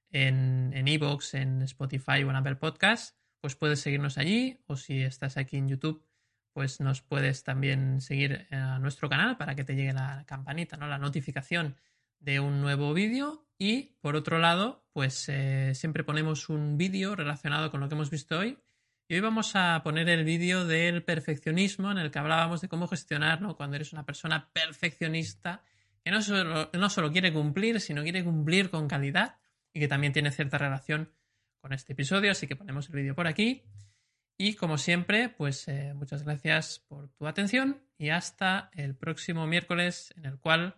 en Evox, en, en Spotify o en Apple Podcast, pues puedes seguirnos allí o si estás aquí en YouTube, pues nos puedes también seguir a nuestro canal para que te llegue la campanita, ¿no? La notificación de un nuevo vídeo y por otro lado, pues eh, siempre ponemos un vídeo relacionado con lo que hemos visto hoy y hoy vamos a poner el vídeo del perfeccionismo en el que hablábamos de cómo gestionar cuando eres una persona perfeccionista que no solo, no solo quiere cumplir, sino quiere cumplir con calidad y que también tiene cierta relación con este episodio. Así que ponemos el vídeo por aquí. Y como siempre, pues eh, muchas gracias por tu atención y hasta el próximo miércoles en el cual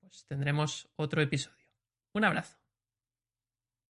pues, tendremos otro episodio. Un abrazo.